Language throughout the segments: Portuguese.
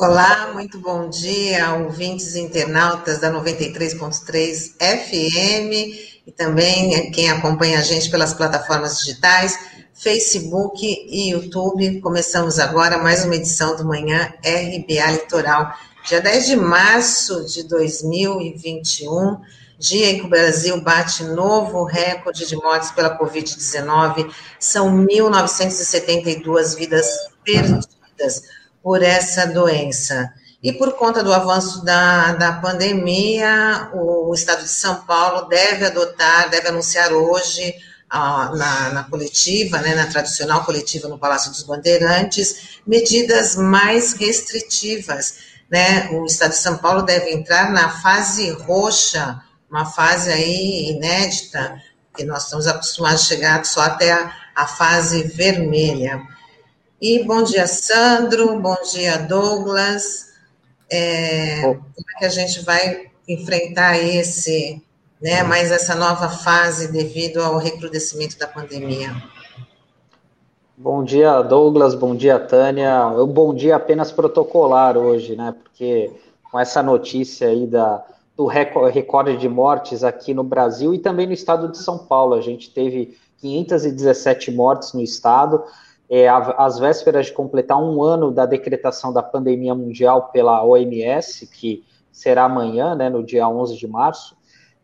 Olá, muito bom dia, ouvintes internautas da 93.3 FM e também quem acompanha a gente pelas plataformas digitais, Facebook e YouTube. Começamos agora mais uma edição do Manhã RBA Litoral, dia 10 de março de 2021, dia em que o Brasil bate novo recorde de mortes pela Covid-19. São 1.972 vidas perdidas por essa doença. E por conta do avanço da, da pandemia, o, Estado de São Paulo deve adotar, deve anunciar hoje, ah, na, na, coletiva, né, na tradicional coletiva no Palácio dos Bandeirantes, medidas mais restritivas. Né? O Estado de São Paulo deve entrar na fase roxa, uma fase aí inédita, que nós estamos acostumados a chegar só até a, a fase vermelha. E bom dia, Sandro, bom dia, Douglas. É, como é que a gente vai enfrentar esse, né, mais essa nova fase devido ao recrudescimento da pandemia? Bom dia, Douglas, bom dia, Tânia. Um bom dia apenas protocolar hoje, né, porque com essa notícia aí da, do recorde de mortes aqui no Brasil e também no estado de São Paulo, a gente teve 517 mortes no estado, é, às vésperas de completar um ano da decretação da pandemia mundial pela OMS, que será amanhã, né, no dia 11 de março,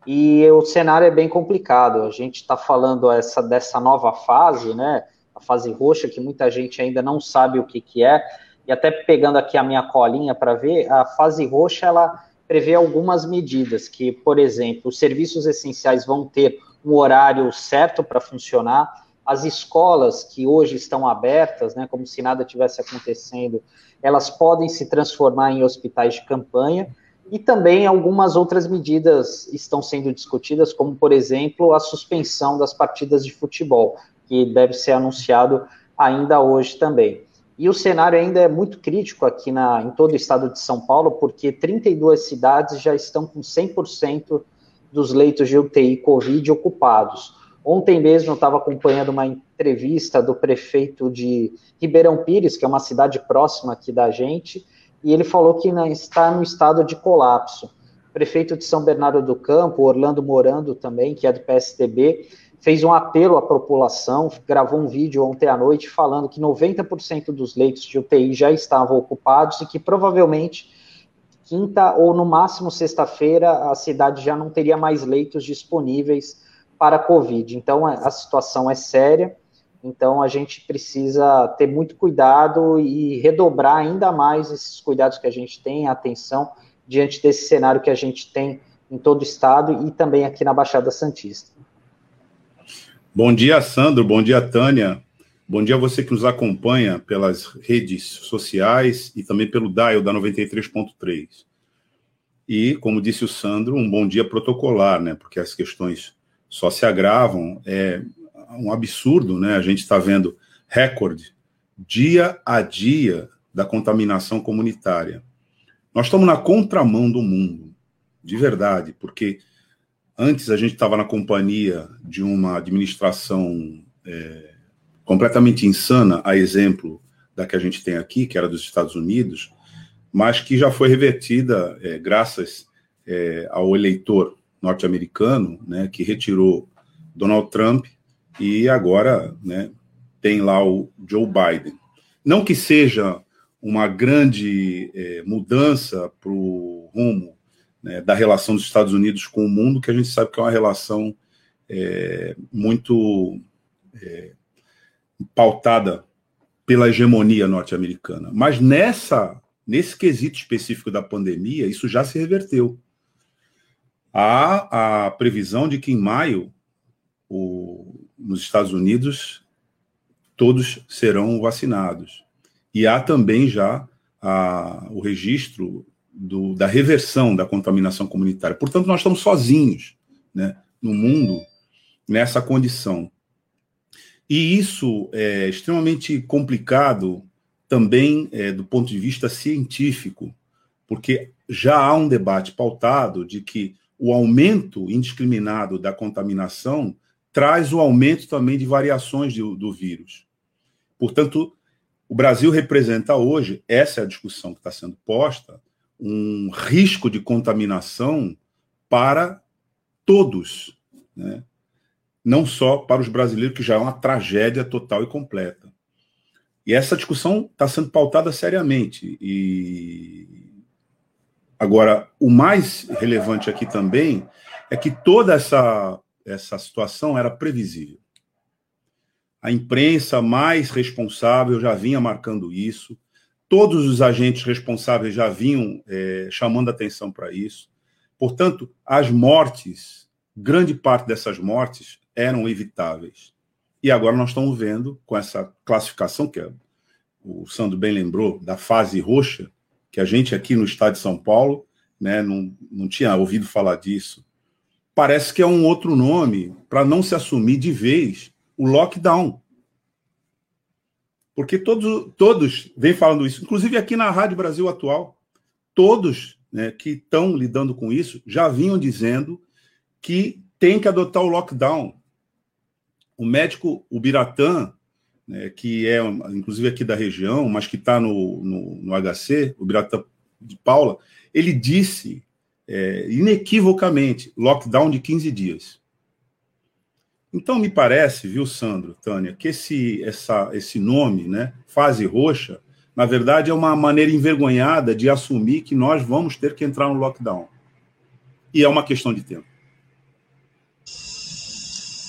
e o cenário é bem complicado. A gente está falando essa, dessa nova fase, né, a fase roxa, que muita gente ainda não sabe o que, que é, e até pegando aqui a minha colinha para ver, a fase roxa ela prevê algumas medidas, que, por exemplo, os serviços essenciais vão ter um horário certo para funcionar, as escolas que hoje estão abertas, né, como se nada tivesse acontecendo, elas podem se transformar em hospitais de campanha, e também algumas outras medidas estão sendo discutidas, como, por exemplo, a suspensão das partidas de futebol, que deve ser anunciado ainda hoje também. E o cenário ainda é muito crítico aqui na, em todo o estado de São Paulo, porque 32 cidades já estão com 100% dos leitos de UTI Covid ocupados. Ontem mesmo eu estava acompanhando uma entrevista do prefeito de Ribeirão Pires, que é uma cidade próxima aqui da gente, e ele falou que está no estado de colapso. O prefeito de São Bernardo do Campo, Orlando Morando também, que é do PSDB, fez um apelo à população, gravou um vídeo ontem à noite falando que 90% dos leitos de UTI já estavam ocupados e que provavelmente quinta ou no máximo sexta-feira a cidade já não teria mais leitos disponíveis para a Covid. Então, a situação é séria, então a gente precisa ter muito cuidado e redobrar ainda mais esses cuidados que a gente tem, a atenção, diante desse cenário que a gente tem em todo o estado e também aqui na Baixada Santista. Bom dia, Sandro, bom dia, Tânia. Bom dia a você que nos acompanha pelas redes sociais e também pelo dial da 93.3. E, como disse o Sandro, um bom dia protocolar, né? Porque as questões só se agravam. É um absurdo, né? A gente está vendo recorde dia a dia da contaminação comunitária. Nós estamos na contramão do mundo, de verdade, porque antes a gente estava na companhia de uma administração é, completamente insana, a exemplo da que a gente tem aqui, que era dos Estados Unidos, mas que já foi revertida é, graças é, ao eleitor norte-americano, né, que retirou Donald Trump e agora né, tem lá o Joe Biden. Não que seja uma grande é, mudança para o rumo né, da relação dos Estados Unidos com o mundo, que a gente sabe que é uma relação é, muito é, pautada pela hegemonia norte-americana. Mas nessa, nesse quesito específico da pandemia, isso já se reverteu. Há a previsão de que em maio, o, nos Estados Unidos, todos serão vacinados. E há também já a, o registro do, da reversão da contaminação comunitária. Portanto, nós estamos sozinhos né, no mundo nessa condição. E isso é extremamente complicado também é, do ponto de vista científico, porque já há um debate pautado de que o aumento indiscriminado da contaminação traz o aumento também de variações do, do vírus. Portanto, O Brasil representa hoje, essa é a discussão que está sendo posta, um risco de contaminação para todos, né? não só para os brasileiros, que já é uma tragédia total e completa. E essa discussão está sendo pautada seriamente. E agora, o mais relevante aqui também é que toda essa, essa situação era previsível. A imprensa mais responsável já vinha marcando isso, todos os agentes responsáveis já vinham é, chamando atenção para isso. Portanto, as mortes, grande parte dessas mortes, eram evitáveis. E agora nós estamos vendo, com essa classificação, que é, o Sandro bem lembrou, da fase roxa, que a gente aqui no estado de São Paulo né, não, não tinha ouvido falar disso. Parece que é um outro nome para não se assumir de vez o lockdown. Porque todos, todos vêm falando isso, inclusive aqui na Rádio Brasil Atual, todos né, que estão lidando com isso já vinham dizendo que tem que adotar o lockdown. O médico, o Biratã, né, que é inclusive aqui da região, mas que está no, no, no, HC, o Biratã de Paula, ele disse é, inequivocamente: lockdown de 15 dias. Então, me parece, viu, Sandro, Tânia, que esse, essa, esse nome, né, fase roxa, na verdade é uma maneira envergonhada de assumir que nós vamos ter que entrar no lockdown. E é uma questão de tempo.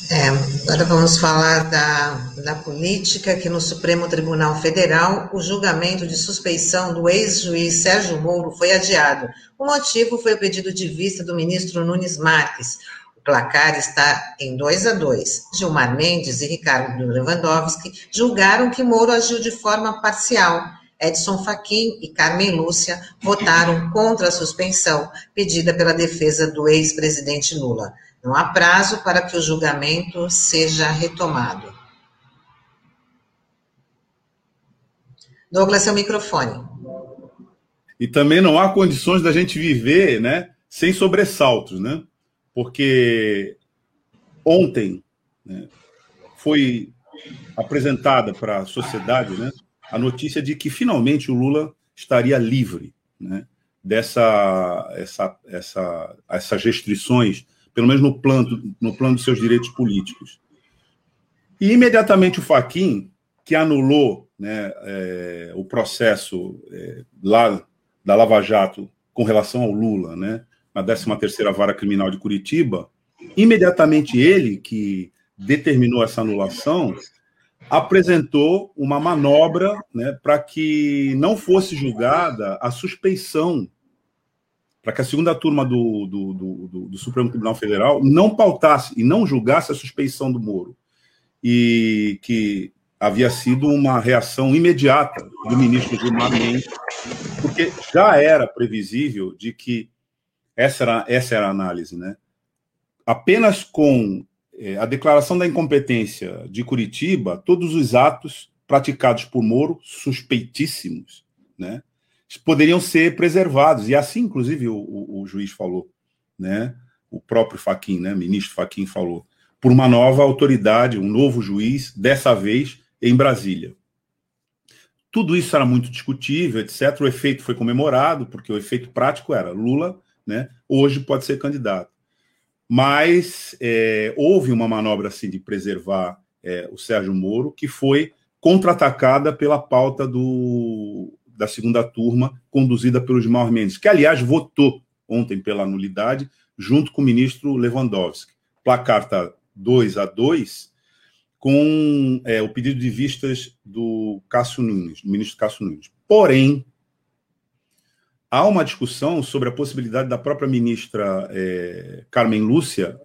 É, agora vamos falar da, da política, que no Supremo Tribunal Federal o julgamento de suspeição do ex-juiz Sérgio Moro foi adiado. O motivo foi o pedido de vista do ministro Nunes Marques. O placar está em 2 a 2. Gilmar Mendes e Ricardo Lewandowski julgaram que Moro agiu de forma parcial. Edson Fachin e Carmen Lúcia votaram contra a suspensão pedida pela defesa do ex-presidente Lula. Não há prazo para que o julgamento seja retomado. Douglas, seu microfone. E também não há condições da gente viver né, sem sobressaltos, né? Porque ontem né, foi apresentada para a sociedade né, a notícia de que finalmente o Lula estaria livre né, dessa essa, essa, essas restrições pelo menos no plano, no plano dos seus direitos políticos. E imediatamente o Faquin, que anulou né, é, o processo é, lá da Lava Jato com relação ao Lula, né, na 13ª Vara Criminal de Curitiba, imediatamente ele, que determinou essa anulação, apresentou uma manobra né, para que não fosse julgada a suspeição para que a segunda turma do, do, do, do, Supremo Tribunal Federal não pautasse e não julgasse a suspeição do Moro. E que havia sido uma reação imediata do ministro Gilmar Mendes, porque já era previsível de que essa era, essa era a análise, né? Apenas com é, a declaração da incompetência de Curitiba, todos os atos praticados por Moro, suspeitíssimos, né? Poderiam ser preservados. E assim, inclusive, o, o, o juiz falou, né? o próprio Faquin, né? ministro Faquin falou, por uma nova autoridade, um novo juiz, dessa vez em Brasília. Tudo isso era muito discutível, etc. O efeito foi comemorado, porque o efeito prático era Lula, né, hoje pode ser candidato. Mas é, houve uma manobra assim de preservar é, o Sérgio Moro, que foi contra-atacada pela pauta do da segunda turma, conduzida pelo Gilmar Mendes, que, aliás, votou ontem pela nulidade, junto com o ministro Lewandowski. O placar está 2 a 2, com é, o pedido de vistas do Cássio Nunes, do ministro Cássio Nunes. Porém, há uma discussão sobre a possibilidade da própria ministra é, Carmen Lúcia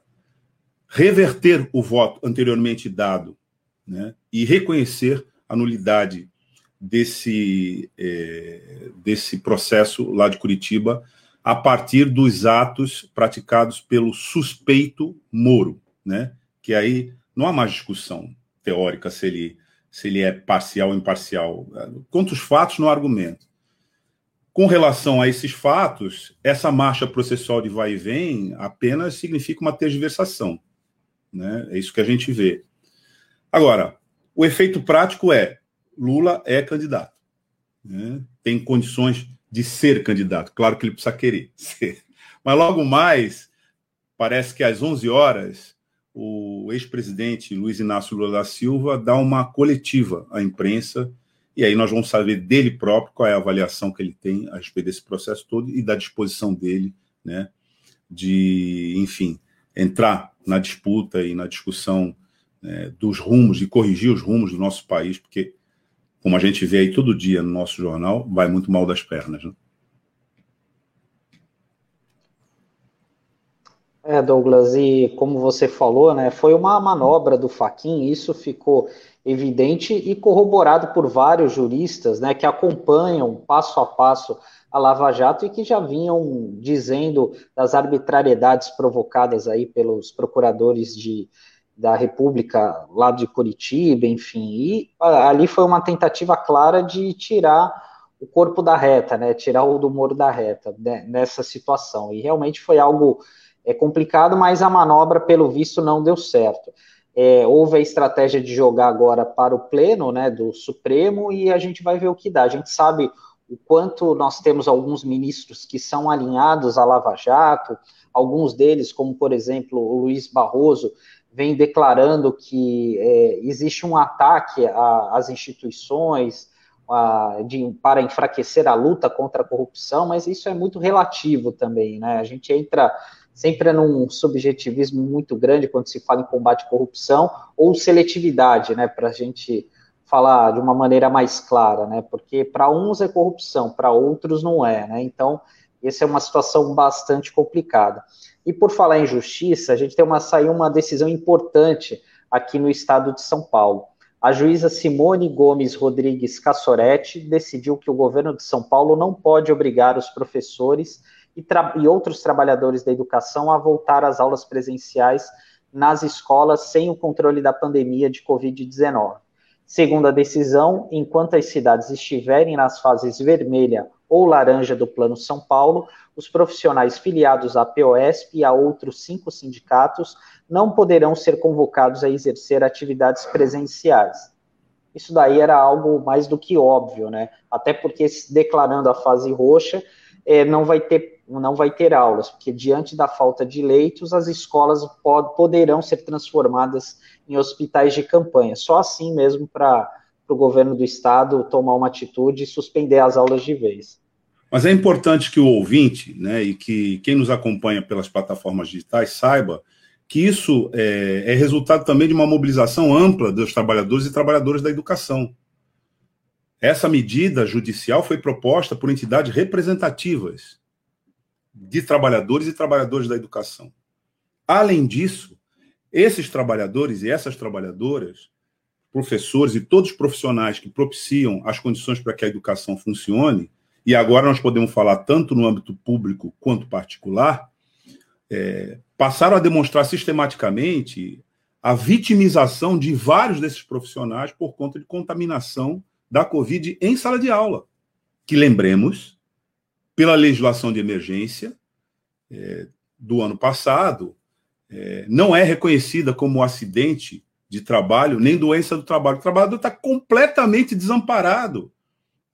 reverter o voto anteriormente dado né, e reconhecer a nulidade desse, é, desse processo lá de Curitiba a partir dos atos praticados pelo suspeito Moro, né? Que aí não há mais discussão teórica se ele, se ele é parcial ou imparcial. Quanto os fatos, no argumento. Com relação a esses fatos, essa marcha processual de vai e vem apenas significa uma tergiversação. Né? É isso que a gente vê. Agora, o efeito prático é Lula é candidato. Né? Tem condições de ser candidato. Claro que ele precisa querer ser. Mas logo mais, parece que às 11 horas, o ex-presidente Luiz Inácio Lula da Silva dá uma coletiva à imprensa, e aí nós vamos saber dele próprio qual é a avaliação que ele tem a respeito desse processo todo e da disposição dele, né, de, enfim, entrar na disputa e na discussão né, dos rumos e corrigir os rumos do nosso país, porque, como a gente vê aí todo dia no nosso jornal, vai muito mal das pernas. Né? É, Douglas, e como você falou, né, foi uma manobra do Faquin, isso ficou evidente e corroborado por vários juristas, né, que acompanham passo a passo a Lava Jato e que já vinham dizendo das arbitrariedades provocadas aí pelos procuradores de, da República lá de Curitiba, enfim, e ali foi uma tentativa clara de tirar o corpo da reta, né, tirar o do Moro da reta né, nessa situação, e realmente foi algo é, complicado, mas a manobra, pelo visto, não deu certo. É, houve a estratégia de jogar agora para o pleno, né, do Supremo, e a gente vai ver o que dá. A gente sabe o quanto nós temos alguns ministros que são alinhados à Lava Jato, alguns deles, como por exemplo o Luiz Barroso, vem declarando que é, existe um ataque às instituições a, de, para enfraquecer a luta contra a corrupção, mas isso é muito relativo também, né? A gente entra sempre num subjetivismo muito grande quando se fala em combate à corrupção ou seletividade, né? Para a gente falar de uma maneira mais clara, né? Porque para uns é corrupção, para outros não é, né? Então, essa é uma situação bastante complicada. E por falar em justiça, a gente tem uma saiu uma decisão importante aqui no estado de São Paulo. A juíza Simone Gomes Rodrigues Cassoretti decidiu que o governo de São Paulo não pode obrigar os professores e, e outros trabalhadores da educação a voltar às aulas presenciais nas escolas sem o controle da pandemia de Covid-19. Segundo a decisão, enquanto as cidades estiverem nas fases vermelha ou laranja do Plano São Paulo, os profissionais filiados à POSP e a outros cinco sindicatos não poderão ser convocados a exercer atividades presenciais. Isso daí era algo mais do que óbvio, né? Até porque, declarando a fase roxa, é, não vai ter não vai ter aulas, porque diante da falta de leitos, as escolas pod, poderão ser transformadas em hospitais de campanha. Só assim mesmo para o governo do estado tomar uma atitude e suspender as aulas de vez. Mas é importante que o ouvinte, né, e que quem nos acompanha pelas plataformas digitais saiba que isso é, é resultado também de uma mobilização ampla dos trabalhadores e trabalhadoras da educação. Essa medida judicial foi proposta por entidades representativas de trabalhadores e trabalhadoras da educação. Além disso, esses trabalhadores e essas trabalhadoras, professores e todos os profissionais que propiciam as condições para que a educação funcione, e agora nós podemos falar tanto no âmbito público quanto particular, é, passaram a demonstrar sistematicamente a vitimização de vários desses profissionais por conta de contaminação da Covid em sala de aula. Que lembremos, pela legislação de emergência é, do ano passado, é, não é reconhecida como acidente de trabalho, nem doença do trabalho. O trabalhador está completamente desamparado,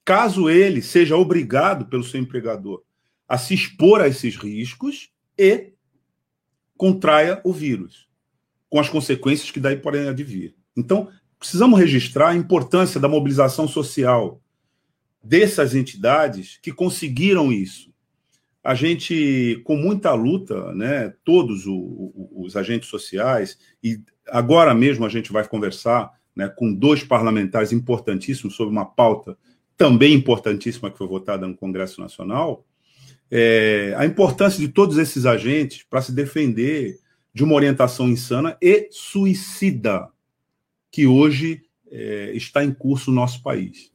caso ele seja obrigado pelo seu empregador a se expor a esses riscos e contraia o vírus, com as consequências que daí podem advir. Então, precisamos registrar a importância da mobilização social, dessas entidades que conseguiram isso. A gente, com muita luta, né, todos os agentes sociais, e agora mesmo a gente vai conversar né, com dois parlamentares importantíssimos sobre uma pauta também importantíssima que foi votada no Congresso Nacional, é, a importância de todos esses agentes para se defender de uma orientação insana e suicida que hoje é, está em curso no nosso país.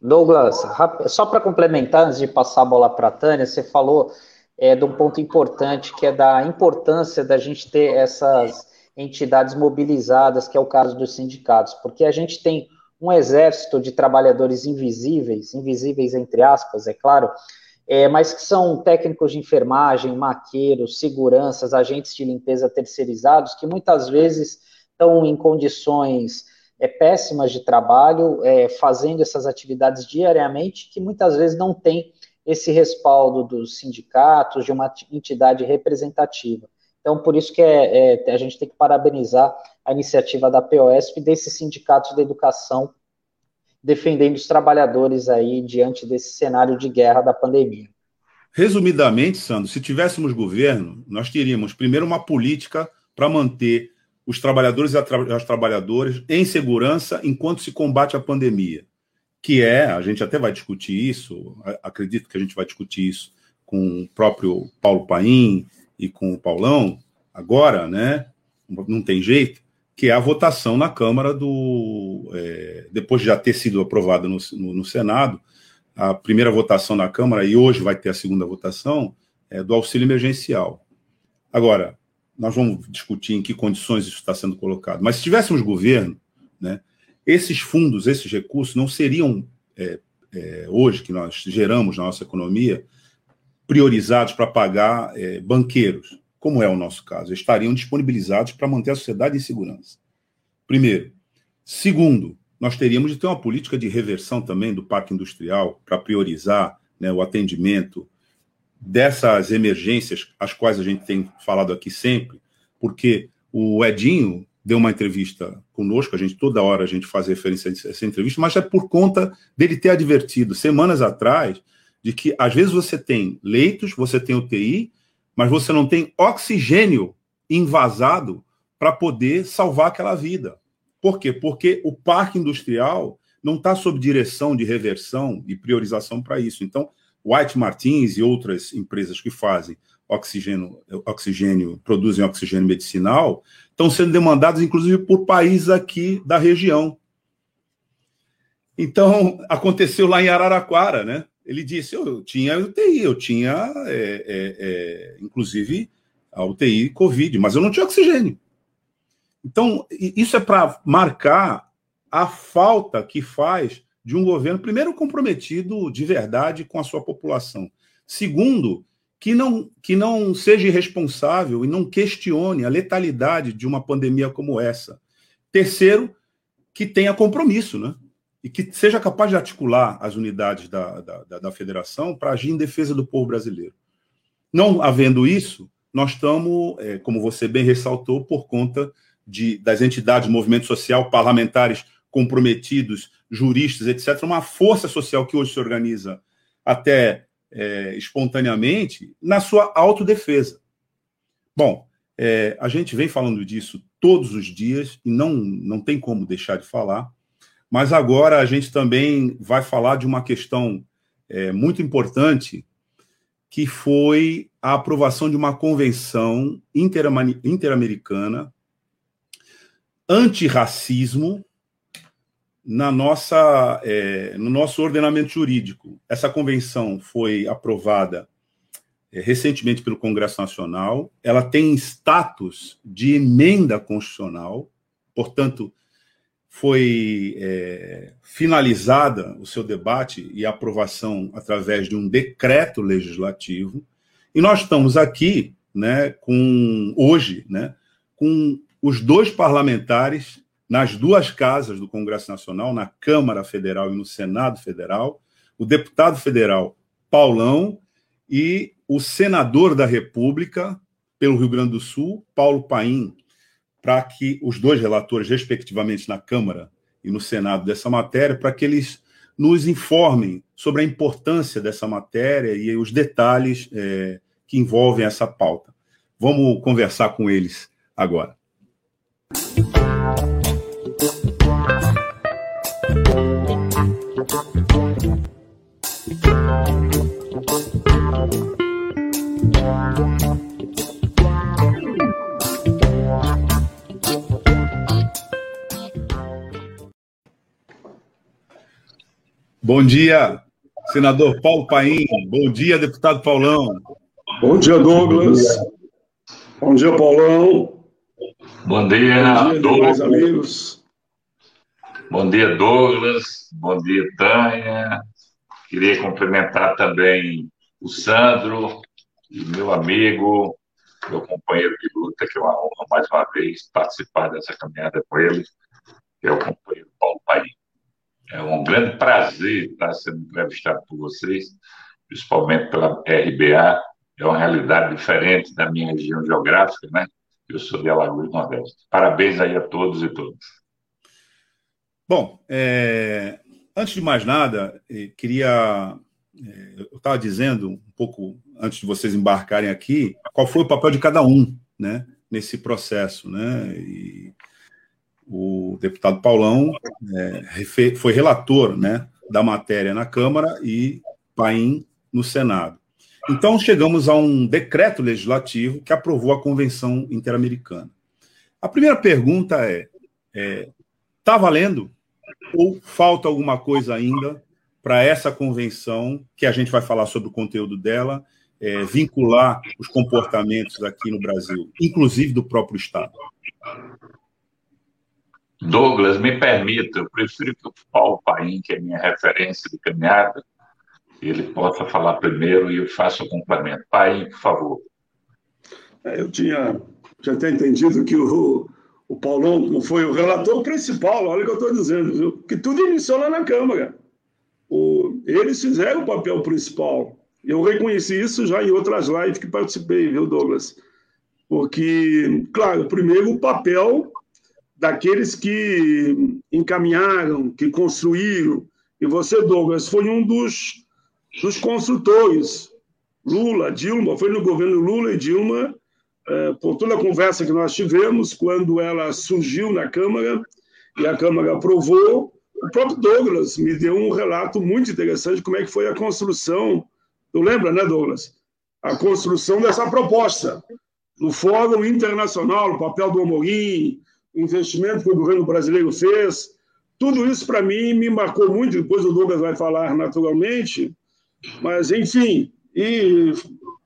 Douglas, só para complementar, antes de passar a bola para a Tânia, você falou é, de um ponto importante, que é da importância da gente ter essas entidades mobilizadas, que é o caso dos sindicatos, porque a gente tem um exército de trabalhadores invisíveis, invisíveis entre aspas, é claro, é, mas que são técnicos de enfermagem, maqueiros, seguranças, agentes de limpeza terceirizados, que muitas vezes estão em condições é, péssimas de trabalho, é, fazendo essas atividades diariamente, que muitas vezes não tem esse respaldo dos sindicatos, de uma entidade representativa. Então, por isso que é, é, a gente tem que parabenizar a iniciativa da POSP e desses sindicatos da educação defendendo os trabalhadores aí diante desse cenário de guerra da pandemia. Resumidamente, Sandro, se tivéssemos governo, nós teríamos primeiro uma política para manter os trabalhadores e as trabalhadoras em segurança enquanto se combate a pandemia, que é, a gente até vai discutir isso, acredito que a gente vai discutir isso com o próprio Paulo Paim e com o Paulão, agora, né? Não tem jeito, que é a votação na Câmara do. É, depois de já ter sido aprovada no, no, no, Senado, a primeira votação na Câmara, e hoje vai ter a segunda votação, é do auxílio emergencial. Agora, nós vamos discutir em que condições isso está sendo colocado. Mas se tivéssemos governo, né, esses fundos, esses recursos não seriam, é, é, hoje que nós geramos na nossa economia, priorizados para pagar é, banqueiros, como é o nosso caso. Estariam disponibilizados para manter a sociedade em segurança. Primeiro. Segundo, nós teríamos de ter uma política de reversão também do parque industrial para priorizar né, o atendimento dessas emergências, as quais a gente tem falado aqui sempre, porque o Edinho deu uma entrevista conosco, a gente toda hora a gente faz referência a essa entrevista, mas é por conta dele ter advertido semanas atrás de que às vezes você tem leitos, você tem UTI, mas você não tem oxigênio invasado para poder salvar aquela vida. Por quê? Porque o parque industrial não está sob direção de reversão e priorização para isso. Então, White Martins e outras empresas que fazem oxigênio, oxigênio, produzem oxigênio medicinal, estão sendo demandadas, inclusive, por países aqui da região. Então, aconteceu lá em Araraquara, né? Ele disse: eu tinha UTI, eu tinha, é, é, é, inclusive, a UTI Covid, mas eu não tinha oxigênio. Então, isso é para marcar a falta que faz de um governo, primeiro, comprometido de verdade com a sua população. Segundo, que não, que não seja irresponsável e não questione a letalidade de uma pandemia como essa. Terceiro, que tenha compromisso, né? E que seja capaz de articular as unidades da, da, da federação para agir em defesa do povo brasileiro. Não havendo isso, nós estamos, é, como você bem ressaltou, por conta de, das entidades, movimento social, parlamentares comprometidos, juristas, etc., uma força social que hoje se organiza até é, espontaneamente na sua autodefesa. Bom, é, a gente vem falando disso todos os dias e não, não tem como deixar de falar, mas agora a gente também vai falar de uma questão é, muito importante que foi a aprovação de uma convenção interamericana antirracismo na nossa, é, no nosso ordenamento jurídico. Essa convenção foi aprovada é, recentemente pelo Congresso Nacional. Ela tem status de emenda constitucional, portanto, foi é, finalizada o seu debate e aprovação através de um decreto legislativo. E nós estamos aqui, né, com hoje, né, com os dois parlamentares nas duas casas do Congresso Nacional, na Câmara Federal e no Senado Federal, o deputado federal Paulão e o senador da República pelo Rio Grande do Sul, Paulo Paim, para que os dois relatores, respectivamente, na Câmara e no Senado dessa matéria, para que eles nos informem sobre a importância dessa matéria e os detalhes é, que envolvem essa pauta. Vamos conversar com eles agora. Bom dia, senador Paulo Paim. Bom dia, deputado Paulão. Bom dia, Douglas. Bom dia, Paulão. Bom dia, Bom dia Douglas. amigos. Bom dia, Douglas. Bom dia, Tânia. Queria cumprimentar também o Sandro, meu amigo, meu companheiro de luta, que é uma honra mais uma vez participar dessa caminhada com ele. que é o companheiro Paulo Paim. É um grande prazer estar sendo entrevistado por vocês, principalmente pela RBA. É uma realidade diferente da minha região geográfica, né? Eu sou de Alagoas Nordeste. Parabéns aí a todos e todas. Bom, é, antes de mais nada, eh, queria. É, eu estava dizendo um pouco antes de vocês embarcarem aqui, qual foi o papel de cada um, né, nesse processo, né? E o deputado Paulão é, foi relator, né, da matéria na Câmara e Paim no Senado. Então chegamos a um decreto legislativo que aprovou a Convenção Interamericana. A primeira pergunta é: está é, tá valendo? ou falta alguma coisa ainda para essa convenção, que a gente vai falar sobre o conteúdo dela, é, vincular os comportamentos aqui no Brasil, inclusive do próprio Estado? Douglas, me permita, eu prefiro que o Paulo Paim, que é minha referência de caminhada, ele possa falar primeiro e eu faço o complemento. Paim, por favor. É, eu tinha já entendido que o, o Paulão foi o relator principal, olha o que eu estou dizendo, viu? que tudo iniciou lá na Câmara. O, eles fizeram o papel principal. Eu reconheci isso já em outras lives que participei, viu, Douglas? Porque, claro, primeiro o papel daqueles que encaminharam, que construíram, e você, Douglas, foi um dos, dos construtores. Lula, Dilma, foi no governo Lula e Dilma é, por toda a conversa que nós tivemos, quando ela surgiu na Câmara e a Câmara aprovou, o próprio Douglas me deu um relato muito interessante de como é que foi a construção, tu lembra, né, Douglas? A construção dessa proposta no Fórum Internacional, o papel do Amorim, investimento que o governo brasileiro fez, tudo isso para mim me marcou muito, depois o Douglas vai falar naturalmente, mas enfim, e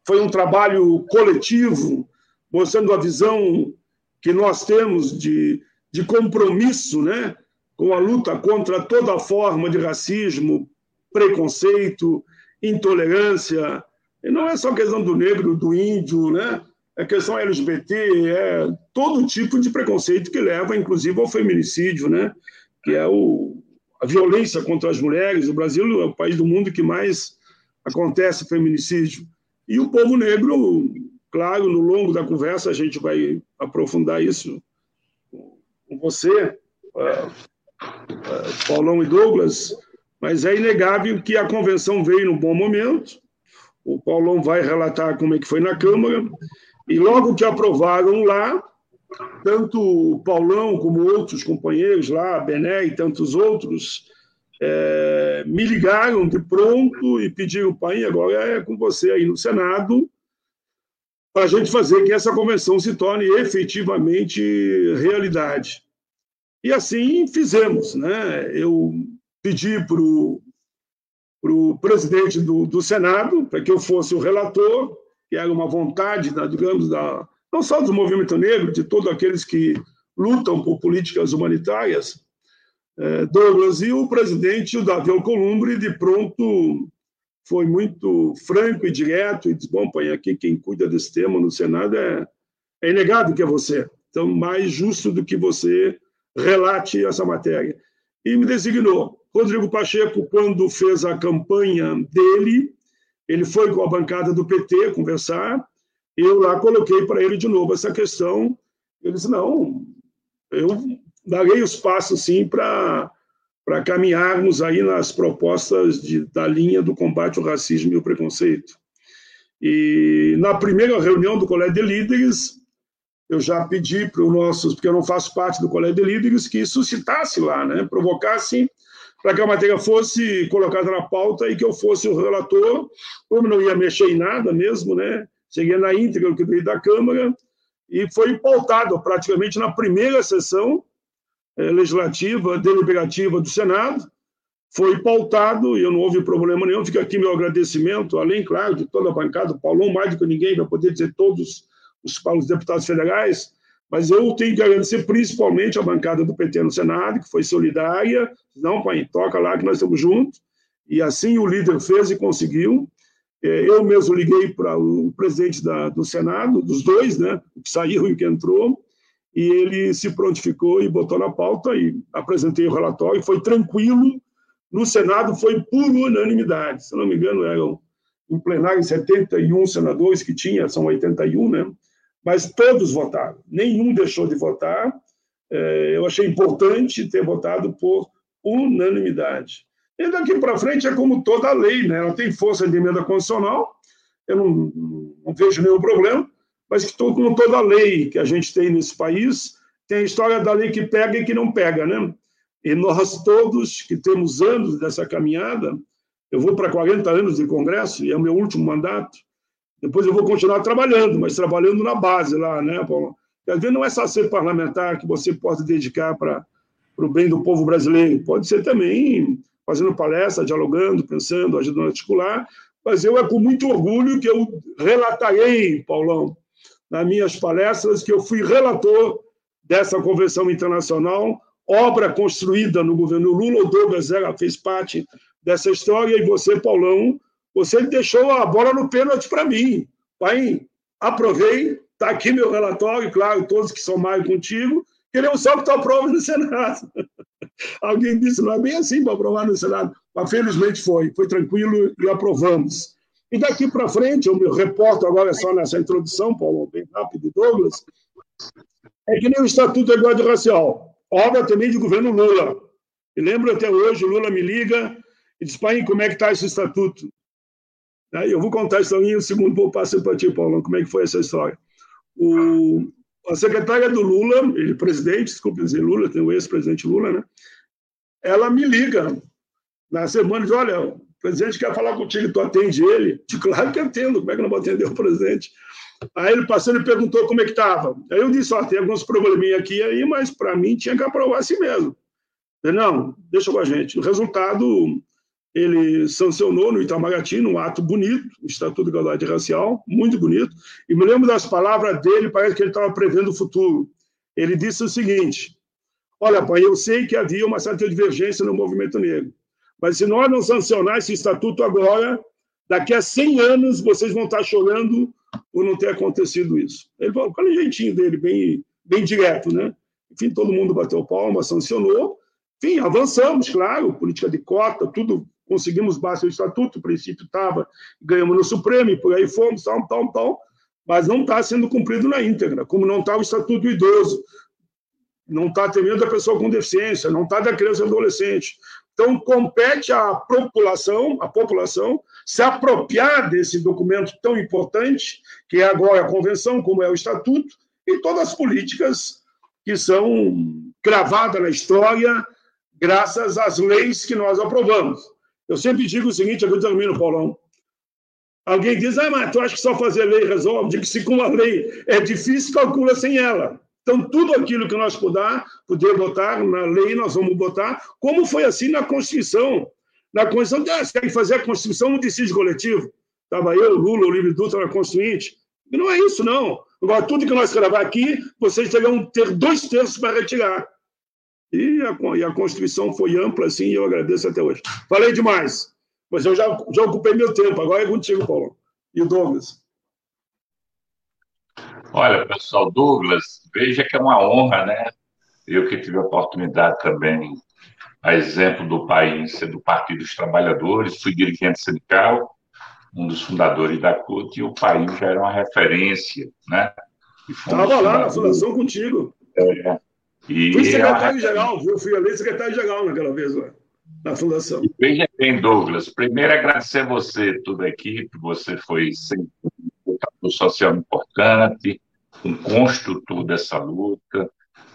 foi um trabalho coletivo, mostrando a visão que nós temos de, de compromisso né, com a luta contra toda forma de racismo, preconceito, intolerância. E não é só questão do negro, do índio, né? É questão LGBT, é todo tipo de preconceito que leva, inclusive, ao feminicídio, né? que é o, a violência contra as mulheres. O Brasil é o país do mundo que mais acontece feminicídio. E o povo negro Claro, no longo da conversa a gente vai aprofundar isso com você, uh, uh, Paulão e Douglas, mas é inegável que a convenção veio no bom momento. O Paulão vai relatar como é que foi na Câmara, e logo que aprovaram lá, tanto o Paulão como outros companheiros lá, Bené e tantos outros, é, me ligaram de pronto e pediram, pai, agora é com você aí no Senado, para a gente fazer que essa convenção se torne efetivamente realidade. E assim fizemos. Né? Eu pedi para o presidente do, do Senado para que eu fosse o relator, que era uma vontade, da, digamos, da, não só do movimento negro, de todos aqueles que lutam por políticas humanitárias, é, Douglas, e o presidente, o Davi Alcolumbre, de pronto foi muito franco e direto e disse: Bom, pai, aqui quem cuida desse tema no Senado é, é inegável que é você. Então, mais justo do que você relate essa matéria. E me designou. Rodrigo Pacheco, quando fez a campanha dele, ele foi com a bancada do PT conversar. Eu lá coloquei para ele de novo essa questão. Ele disse: Não, eu darei os passos sim para para caminharmos aí nas propostas de, da linha do combate ao racismo e ao preconceito. E na primeira reunião do Colégio de Líderes, eu já pedi para os nossos, porque eu não faço parte do Colégio de Líderes, que suscitasse lá, né, provocasse para que a matéria fosse colocada na pauta e que eu fosse o relator, como não ia mexer em nada mesmo, né, seguia na íntegra o que veio da Câmara, e foi pautado praticamente na primeira sessão, eh, legislativa, deliberativa do Senado, foi pautado e não houve problema nenhum. Fica aqui meu agradecimento, além, claro, de toda a bancada, Paulão, mais do que ninguém, vai poder dizer todos os, os deputados federais, mas eu tenho que agradecer principalmente a bancada do PT no Senado, que foi solidária. Não, pai, toca lá que nós estamos juntos. E assim o líder fez e conseguiu. Eh, eu mesmo liguei para o presidente da, do Senado, dos dois, né, o que saiu e o que entrou, e ele se prontificou e botou na pauta e apresentei o relatório, foi tranquilo, no Senado foi por unanimidade, se não me engano eram em plenário 71 senadores que tinha, são 81, né? Mas todos votaram, nenhum deixou de votar, é, eu achei importante ter votado por unanimidade. E daqui para frente é como toda lei, né? ela tem força de emenda constitucional, eu não, não vejo nenhum problema, mas que como toda lei que a gente tem nesse país, tem a história da lei que pega e que não pega, né? E nós todos que temos anos dessa caminhada, eu vou para 40 anos de Congresso, e é o meu último mandato, depois eu vou continuar trabalhando, mas trabalhando na base lá, né, Paulo? Às vezes não é só ser parlamentar que você pode dedicar para o bem do povo brasileiro, pode ser também fazendo palestra, dialogando, pensando, ajudando a articular, mas eu é com muito orgulho que eu relatarei, Paulão, nas minhas palestras, que eu fui relator dessa convenção internacional, obra construída no governo Lula, o Douglas fez parte dessa história, e você, Paulão, você deixou a bola no pênalti para mim. Pai, aprovei, está aqui meu relatório, claro, todos que são mais contigo, queremos só que tu aprove no Senado. Alguém disse, não é bem assim para aprovar no Senado, mas felizmente foi, foi tranquilo e aprovamos. E daqui para frente, eu me reporto agora só nessa introdução, Paulo, bem rápido, Douglas, é que nem o Estatuto da Igualdade Racial, obra também de governo Lula. E lembro até hoje, Lula me liga e diz, pai, como é que está esse estatuto? Aí eu vou contar a historinha, o segundo vou passar para ti, Paulo, como é que foi essa história. O, a secretária do Lula, ele presidente, desculpe dizer Lula, tem o ex-presidente Lula, né? Ela me liga na semana e diz, olha, o presidente quer falar contigo, tu atende ele? De claro que atendo, como é que eu não vou atender o presidente? Aí ele passou e perguntou como é que estava. Aí eu disse, ó, tem alguns probleminha aqui aí, mas para mim tinha que aprovar assim mesmo. Ele, não, deixa com a gente. O resultado, ele sancionou no Itamaraty, num ato bonito, o Estatuto de Igualdade Racial, muito bonito, e me lembro das palavras dele, parece que ele estava prevendo o futuro. Ele disse o seguinte, olha, pai, eu sei que havia uma certa divergência no movimento negro, mas se nós não sancionar esse estatuto agora, daqui a 100 anos vocês vão estar chorando por não ter acontecido isso. Ele falou, qual o jeitinho dele, bem, bem direto, né? Enfim, todo mundo bateu palma, sancionou, enfim, avançamos, claro, política de cota, tudo conseguimos base o estatuto, o princípio estava, ganhamos no Supremo e por aí fomos, tal, tal, tal, mas não está sendo cumprido na íntegra, como não está o estatuto do idoso, não está atendendo a pessoa com deficiência, não está da criança e adolescente. Então, compete à população, à população se apropriar desse documento tão importante, que é agora a convenção, como é o estatuto, e todas as políticas que são gravadas na história graças às leis que nós aprovamos. Eu sempre digo o seguinte, aqui eu termino, Paulão. Alguém diz, ah, mas tu acha que só fazer lei resolve? Digo que se com a lei é difícil, calcula sem ela. Então, tudo aquilo que nós puder, puder botar na lei, nós vamos botar, como foi assim na Constituição. Na Constituição, ah, se querem fazer a Constituição, um decide coletivo. Estava eu, Lula, o Livre Dutra na Constituinte. E não é isso, não. Agora, tudo que nós gravar aqui, vocês terão ter dois terços para retirar. E a, e a Constituição foi ampla, assim, e eu agradeço até hoje. Falei demais, mas eu já, já ocupei meu tempo. Agora é contigo, Paulo. E o Douglas. Olha, pessoal, Douglas, veja que é uma honra, né? Eu que tive a oportunidade também, a exemplo do país, do Partido dos Trabalhadores, fui dirigente sindical, um dos fundadores da CUT, e o país já era uma referência, né? Estava lá na fundação contigo. É, e Fui secretário-geral, viu? Fui ali secretário-geral naquela vez lá, na fundação. E veja bem, Douglas, primeiro agradecer a você, toda a equipe, você foi sempre um social importante, um construtor dessa luta,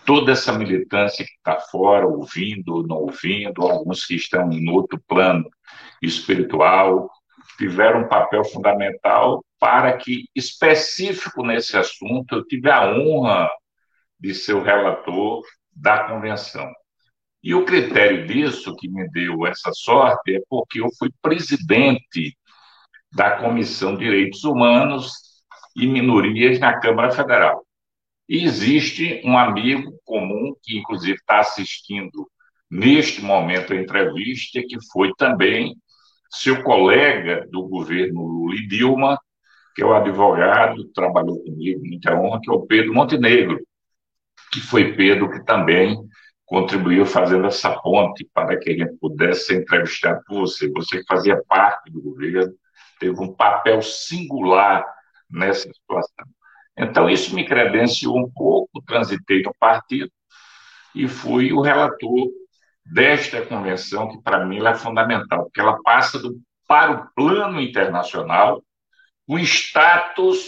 toda essa militância que está fora, ouvindo, não ouvindo, alguns que estão em outro plano espiritual, tiveram um papel fundamental para que, específico nesse assunto, eu tive a honra de ser o relator da convenção. E o critério disso, que me deu essa sorte, é porque eu fui presidente da Comissão de Direitos Humanos e Minorias na Câmara Federal. E existe um amigo comum, que inclusive está assistindo neste momento a entrevista, que foi também seu colega do governo Lula e Dilma, que é o advogado, trabalhou comigo, muita honra, que é o Pedro Montenegro, que foi Pedro que também contribuiu fazendo essa ponte para que a gente pudesse ser entrevistado por você. Você que fazia parte do governo, teve um papel singular nessa situação. Então, isso me credenciou um pouco, transitei no partido e fui o relator desta convenção, que para mim é fundamental, porque ela passa do, para o plano internacional com status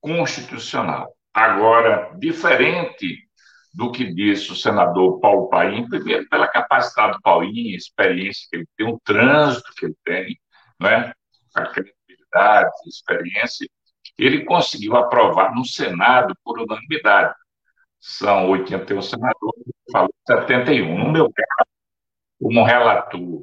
constitucional. Agora, diferente do que disse o senador Paulo Paim, primeiro pela capacidade do Paulinho, experiência que ele tem, o trânsito que ele tem, né? a credibilidade, experiência, ele conseguiu aprovar no Senado por unanimidade. São 81 senadores, falou 71. No meu caso, como relator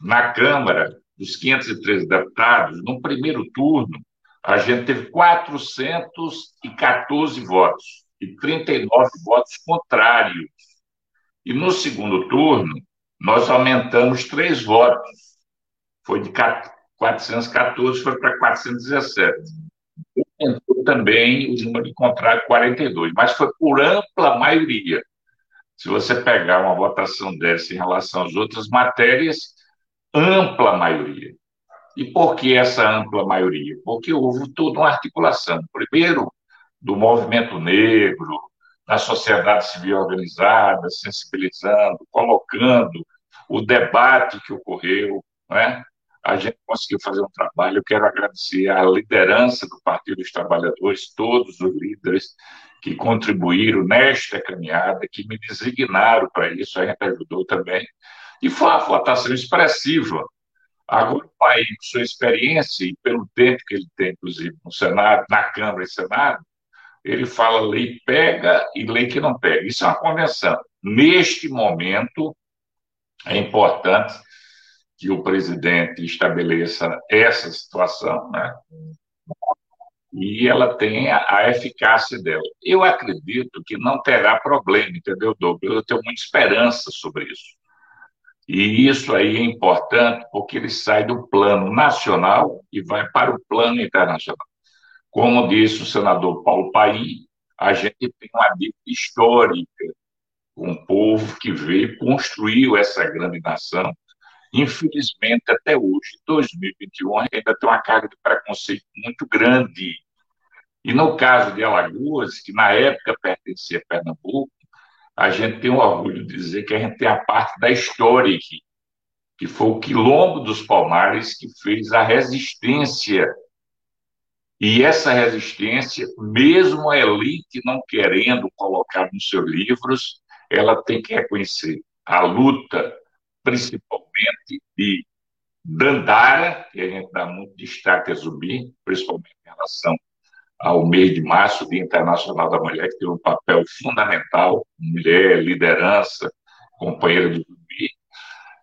na Câmara, dos 513 deputados, no primeiro turno, a gente teve 414 votos e 39 votos contrários. E no segundo turno, nós aumentamos três votos. Foi de 414 foi para 417 entrou também o número de contrário 42, mas foi por ampla maioria. Se você pegar uma votação dessa em relação às outras matérias, ampla maioria. E por que essa ampla maioria? Porque houve toda uma articulação. Primeiro, do movimento negro, da sociedade civil organizada, sensibilizando, colocando o debate que ocorreu, não é? a gente conseguiu fazer um trabalho. Eu quero agradecer à liderança do Partido dos Trabalhadores, todos os líderes que contribuíram nesta caminhada, que me designaram para isso, a gente ajudou também. E foi uma votação expressiva. Agora, o país, com sua experiência e pelo tempo que ele tem, inclusive, no Senado, na Câmara e Senado, ele fala lei pega e lei que não pega. Isso é uma convenção. Neste momento, é importante que o presidente estabeleça essa situação, né? E ela tenha a eficácia dela. Eu acredito que não terá problema, entendeu, Douglas? Eu tenho muita esperança sobre isso. E isso aí é importante porque ele sai do plano nacional e vai para o plano internacional. Como disse o senador Paulo Paim, a gente tem uma dívida histórica com um povo que veio, construiu essa grande nação, Infelizmente, até hoje, 2021, ainda tem uma carga de preconceito muito grande. E no caso de Alagoas, que na época pertencia a Pernambuco, a gente tem o orgulho de dizer que a gente tem a parte da história aqui, que foi o Quilombo dos Palmares que fez a resistência. E essa resistência, mesmo a elite não querendo colocar nos seus livros, ela tem que reconhecer a luta principalmente de Dandara, que a gente dá muito destaque a Zumbi, principalmente em relação ao mês de março, Dia Internacional da Mulher, que tem um papel fundamental, mulher, liderança, companheira do Zumbi.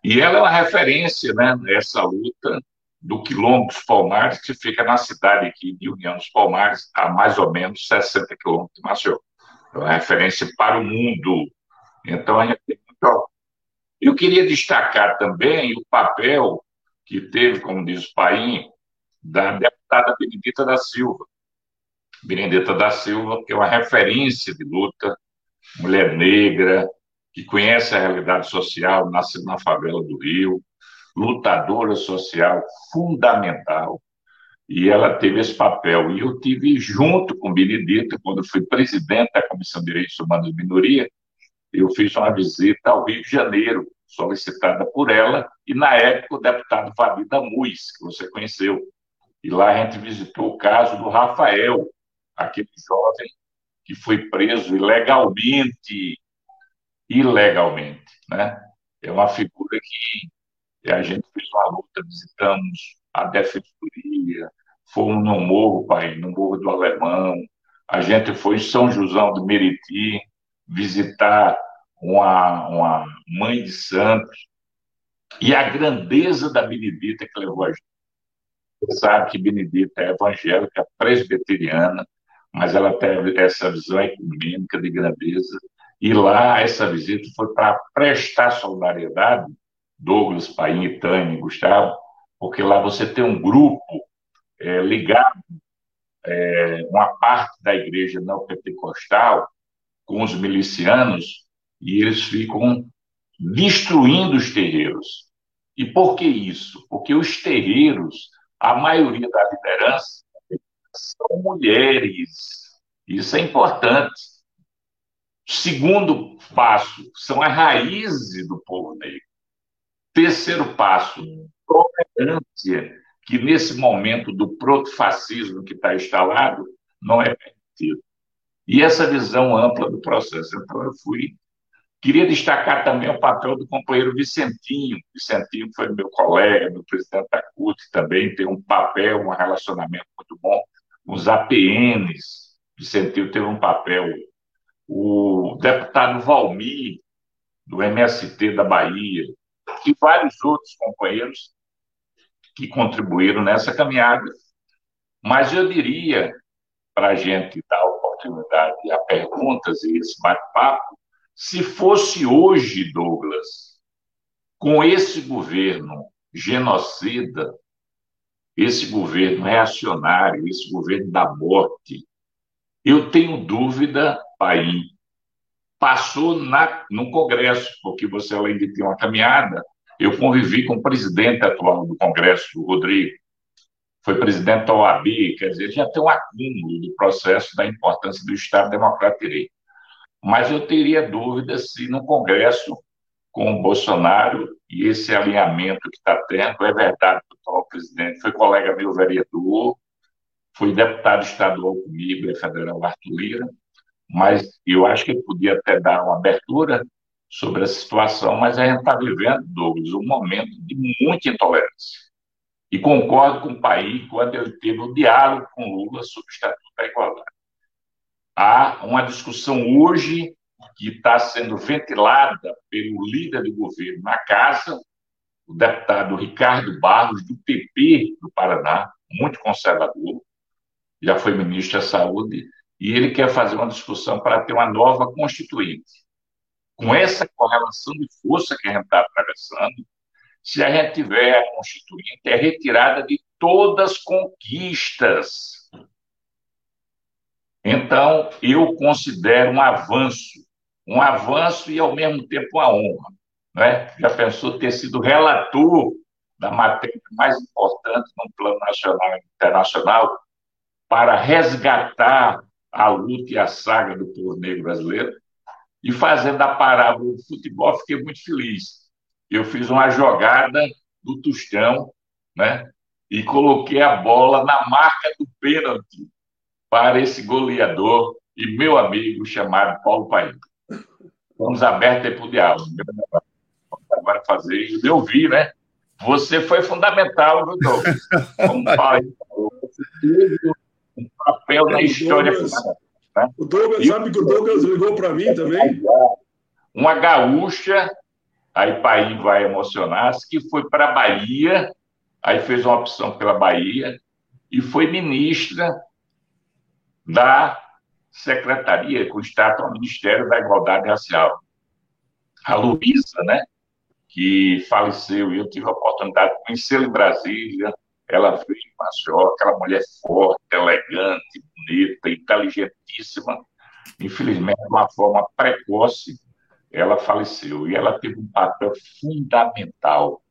E ela é uma referência né, nessa luta do Quilombo dos Palmares, que fica na cidade aqui de União dos Palmares, a mais ou menos 60 quilômetros de Maceió. É uma referência para o mundo. Então, a gente tem muito eu queria destacar também o papel que teve, como diz o Paim, da deputada Benedita da Silva. Benedita da Silva, que é uma referência de luta, mulher negra, que conhece a realidade social, nasceu na favela do Rio, lutadora social fundamental, e ela teve esse papel. E eu tive junto com Benedita, quando fui presidente da Comissão de Direitos Humanos e Minoria, eu fiz uma visita ao Rio de Janeiro, solicitada por ela, e na época o deputado Fabi Damus, que você conheceu. E lá a gente visitou o caso do Rafael, aquele jovem que foi preso ilegalmente, ilegalmente, né? É uma figura que a gente fez uma luta, visitamos a defensoria, fomos no morro, pai, no morro do Alemão, a gente foi em São Josão do Meriti visitar uma, uma mãe de santos, e a grandeza da Benedita que levou a gente. Você sabe que Benedita é evangélica, presbiteriana, mas ela tem essa visão ecumênica de grandeza. E lá, essa visita foi para prestar solidariedade, Douglas, Paim, Tânia, Gustavo, porque lá você tem um grupo é, ligado, é, uma parte da igreja não pentecostal, com os milicianos e eles ficam destruindo os terreiros. E por que isso? Porque os terreiros, a maioria da liderança, são mulheres. Isso é importante. Segundo passo, são as raízes do povo negro. Terceiro passo, tolerância, que nesse momento do protofascismo que está instalado, não é permitido. E essa visão ampla do processo. Então, eu fui. Queria destacar também o papel do companheiro Vicentinho. Vicentinho foi meu colega, meu presidente da CUT, também tem um papel, um relacionamento muito bom os APNs. Vicentinho teve um papel. O deputado Valmir, do MST da Bahia, e vários outros companheiros que contribuíram nessa caminhada. Mas eu diria, para a gente dar oportunidade a perguntas e esse bate-papo, se fosse hoje, Douglas, com esse governo genocida, esse governo reacionário, esse governo da morte, eu tenho dúvida, Paim, passou na, no Congresso, porque você, além de ter uma caminhada, eu convivi com o presidente atual do Congresso, o Rodrigo, foi presidente da OAB, quer dizer, já tem um acúmulo do processo da importância do Estado Democrático de Direito. Mas eu teria dúvida se no Congresso, com o Bolsonaro e esse alinhamento que está tendo, é verdade que o atual presidente foi colega meu vereador, foi deputado estadual comigo, é federal Arthur Lira, mas eu acho que podia até dar uma abertura sobre a situação, mas a gente está vivendo, Douglas, um momento de muita intolerância. E concordo com o país quando ele teve o diálogo com Lula sobre o Estatuto da Igualdade. Há uma discussão hoje que está sendo ventilada pelo líder do governo na casa, o deputado Ricardo Barros, do PP do Paraná, muito conservador, já foi ministro da Saúde, e ele quer fazer uma discussão para ter uma nova constituinte com essa correlação de força que a gente está atravessando, se a gente tiver a Constituinte, é retirada de todas as conquistas. Então, eu considero um avanço, um avanço e, ao mesmo tempo, uma honra. Né? Já pensou ter sido relator da matéria mais importante no plano nacional e internacional para resgatar a luta e a saga do povo negro brasileiro? E fazendo a parábola do futebol, fiquei muito feliz. Eu fiz uma jogada do Tostão, né? E coloquei a bola na marca do pênalti para esse goleador e meu amigo chamado Paulo Paim. Vamos abertos aí para o diálogo. Agora fazer, eu vi, né? Você foi fundamental, viu, Douglas? Como falou, você teve um papel na história. Né? O Douglas, sabe que o Douglas ligou para mim também? Uma gaúcha, aí Paim vai emocionar, que foi para a Bahia, aí fez uma opção pela Bahia, e foi ministra da Secretaria, com status ao Ministério da Igualdade Racial. A Luísa, né, que faleceu, e eu tive a oportunidade de conhecê-la em Brasília, ela veio em Maceió, aquela mulher forte, elegante, bonita, inteligentíssima. Infelizmente, de uma forma precoce, ela faleceu. E ela teve um papel fundamental,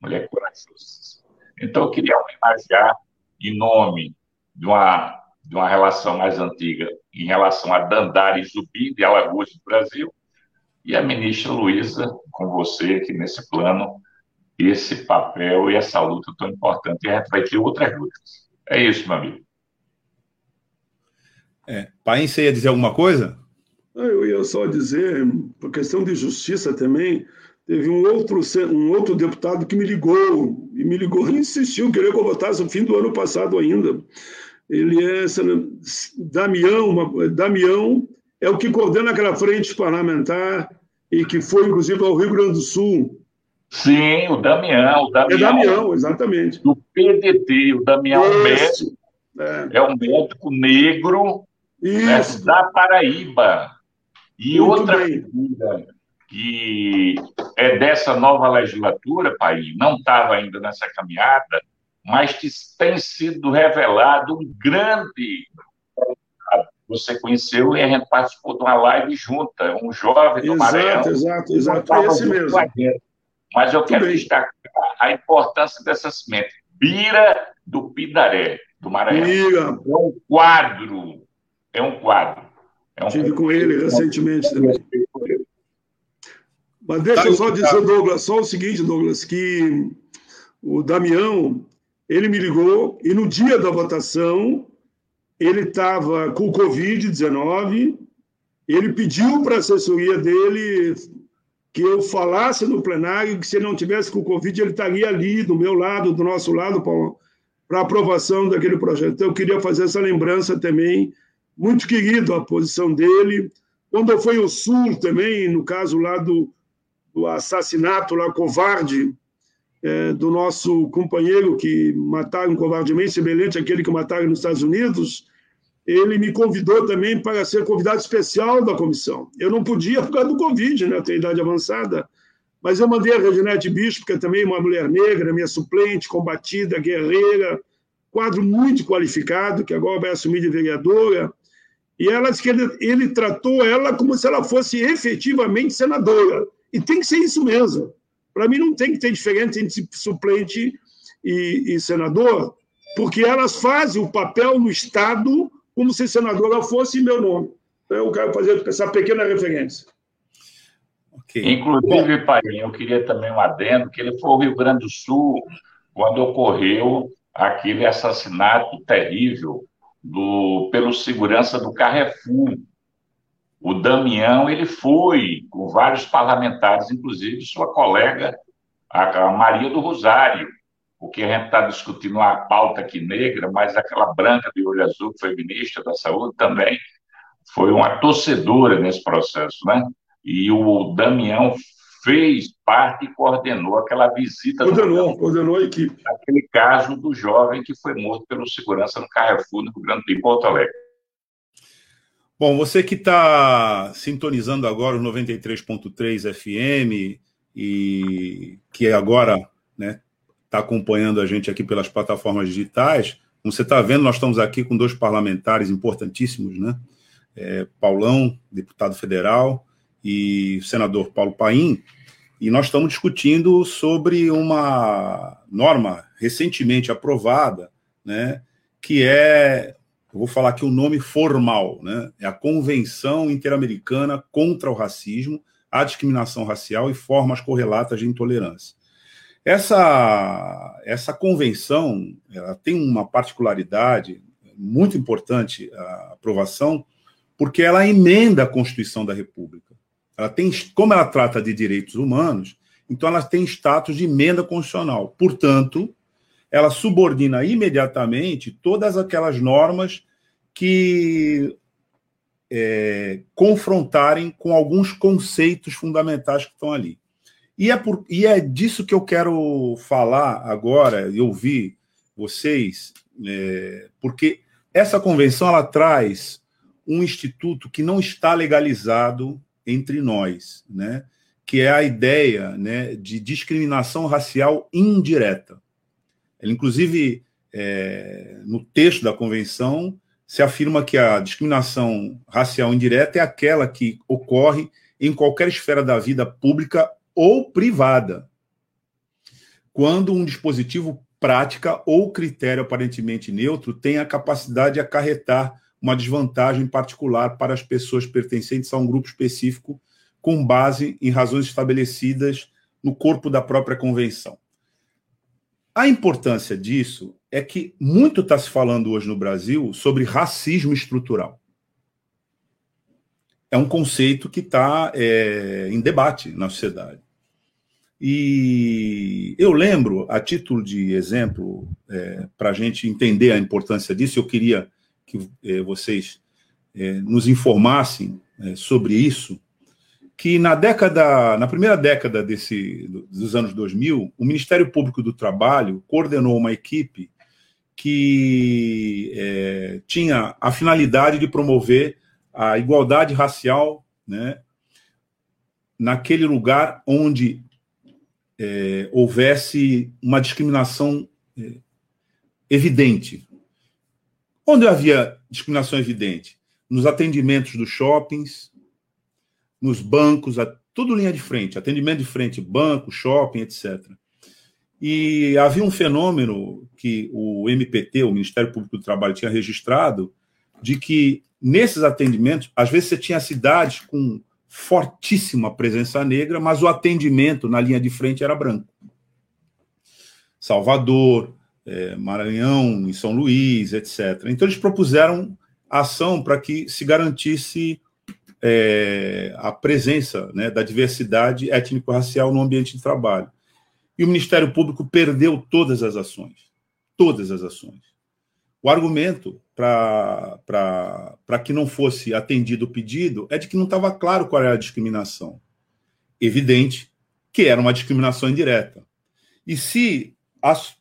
mulher corajosa. Então, eu queria homenagear, em nome de uma, de uma relação mais antiga, em relação a Dandara e Zumbi, de Alagoas do Brasil, e a ministra Luísa, com você aqui nesse plano, esse papel e essa luta tão importante. E a gente vai ter outras lutas. É isso, meu amigo. É. Pai, você ia dizer alguma coisa? Eu ia só dizer, por questão de justiça também, teve um outro, um outro deputado que me ligou, e me ligou e insistiu, queria que eu votasse no fim do ano passado ainda. Ele é Damião, Damião é o que coordena aquela frente parlamentar e que foi, inclusive, ao Rio Grande do Sul Sim, o Damião. O Damião é Damião, exatamente. Do PDT. O Damião é médico, é. é um médico negro né, da Paraíba. E Muito outra bem. figura que é dessa nova legislatura, pai, não estava ainda nessa caminhada, mas que tem sido revelado um grande você conheceu e a gente participou de uma live junta, um jovem do exato, Maranhão. Exato, exato, é esse mesmo. Mas eu quero destacar a importância dessa semente. Bira do Pidaré, do Maranhão. Bira. É um quadro. É um quadro. É um Tive com ele recentemente também. Mas deixa eu só dizer, Douglas, só o seguinte, Douglas, que o Damião, ele me ligou e no dia da votação ele estava com o Covid-19, ele pediu para a assessoria dele que eu falasse no plenário que se ele não tivesse com o Covid, ele estaria ali, do meu lado, do nosso lado, para aprovação daquele projeto. Então, eu queria fazer essa lembrança também, muito querido a posição dele. Quando foi o Sul também, no caso lá do, do assassinato lá covarde é, do nosso companheiro que mataram covardemente, semelhante àquele que mataram nos Estados Unidos, ele me convidou também para ser convidado especial da comissão. Eu não podia por causa do Covid, né? Eu tenho idade avançada, mas eu mandei a Reginete Bispo, que é também uma mulher negra, minha suplente, combatida, guerreira, quadro muito qualificado, que agora vai assumir de vereadora, e ela disse que ele, ele tratou ela como se ela fosse efetivamente senadora. E tem que ser isso mesmo. Para mim, não tem que ter diferença entre suplente e, e senador, porque elas fazem o papel no Estado como se senadora fosse meu nome. Então, eu quero fazer essa pequena referência. Okay. Inclusive, pai, eu queria também um adendo, que ele foi ao Rio Grande do Sul quando ocorreu aquele assassinato terrível do, pelo segurança do Carrefour, o Damião, ele foi com vários parlamentares, inclusive sua colega, a Maria do Rosário, porque a gente está discutindo uma pauta aqui negra, mas aquela branca de olho azul, que foi ministra da Saúde, também foi uma torcedora nesse processo, né? E o Damião fez parte e coordenou aquela visita. Coordenou, coordenou a equipe. Aquele caso do jovem que foi morto pelo segurança no Carrefour, no Rio Grande do em Porto Alegre. Bom, você que está sintonizando agora o 93.3 FM e que agora está né, tá acompanhando a gente aqui pelas plataformas digitais, como você está vendo, nós estamos aqui com dois parlamentares importantíssimos, né? É, Paulão, deputado federal, e o senador Paulo Paim, e nós estamos discutindo sobre uma norma recentemente aprovada, né, que é eu vou falar aqui o nome formal, né? É a Convenção Interamericana contra o Racismo, a Discriminação Racial e Formas Correlatas de Intolerância. Essa, essa convenção ela tem uma particularidade muito importante, a aprovação, porque ela emenda a Constituição da República. Ela tem, como ela trata de direitos humanos, então ela tem status de emenda constitucional. Portanto, ela subordina imediatamente todas aquelas normas que é, confrontarem com alguns conceitos fundamentais que estão ali. E é, por, e é disso que eu quero falar agora e ouvir vocês, é, porque essa convenção ela traz um instituto que não está legalizado entre nós, né? que é a ideia né, de discriminação racial indireta. Ela, inclusive, é, no texto da convenção, se afirma que a discriminação racial indireta é aquela que ocorre em qualquer esfera da vida pública ou privada, quando um dispositivo prática ou critério aparentemente neutro tem a capacidade de acarretar uma desvantagem particular para as pessoas pertencentes a um grupo específico com base em razões estabelecidas no corpo da própria convenção. A importância disso é que muito está se falando hoje no Brasil sobre racismo estrutural. É um conceito que está é, em debate na sociedade. E eu lembro, a título de exemplo, é, para a gente entender a importância disso, eu queria que é, vocês é, nos informassem é, sobre isso que na década, na primeira década desse, dos anos 2000, o Ministério Público do Trabalho coordenou uma equipe que é, tinha a finalidade de promover a igualdade racial né, naquele lugar onde é, houvesse uma discriminação é, evidente. Onde havia discriminação evidente? nos atendimentos dos shoppings, nos bancos, tudo linha de frente, atendimento de frente, banco, shopping, etc. E havia um fenômeno que o MPT, o Ministério Público do Trabalho, tinha registrado, de que nesses atendimentos, às vezes você tinha cidades com fortíssima presença negra, mas o atendimento na linha de frente era branco. Salvador, é, Maranhão, em São Luís, etc. Então eles propuseram ação para que se garantisse é, a presença né, da diversidade étnico-racial no ambiente de trabalho. E o Ministério Público perdeu todas as ações. Todas as ações. O argumento para que não fosse atendido o pedido é de que não estava claro qual era a discriminação. Evidente que era uma discriminação indireta. E se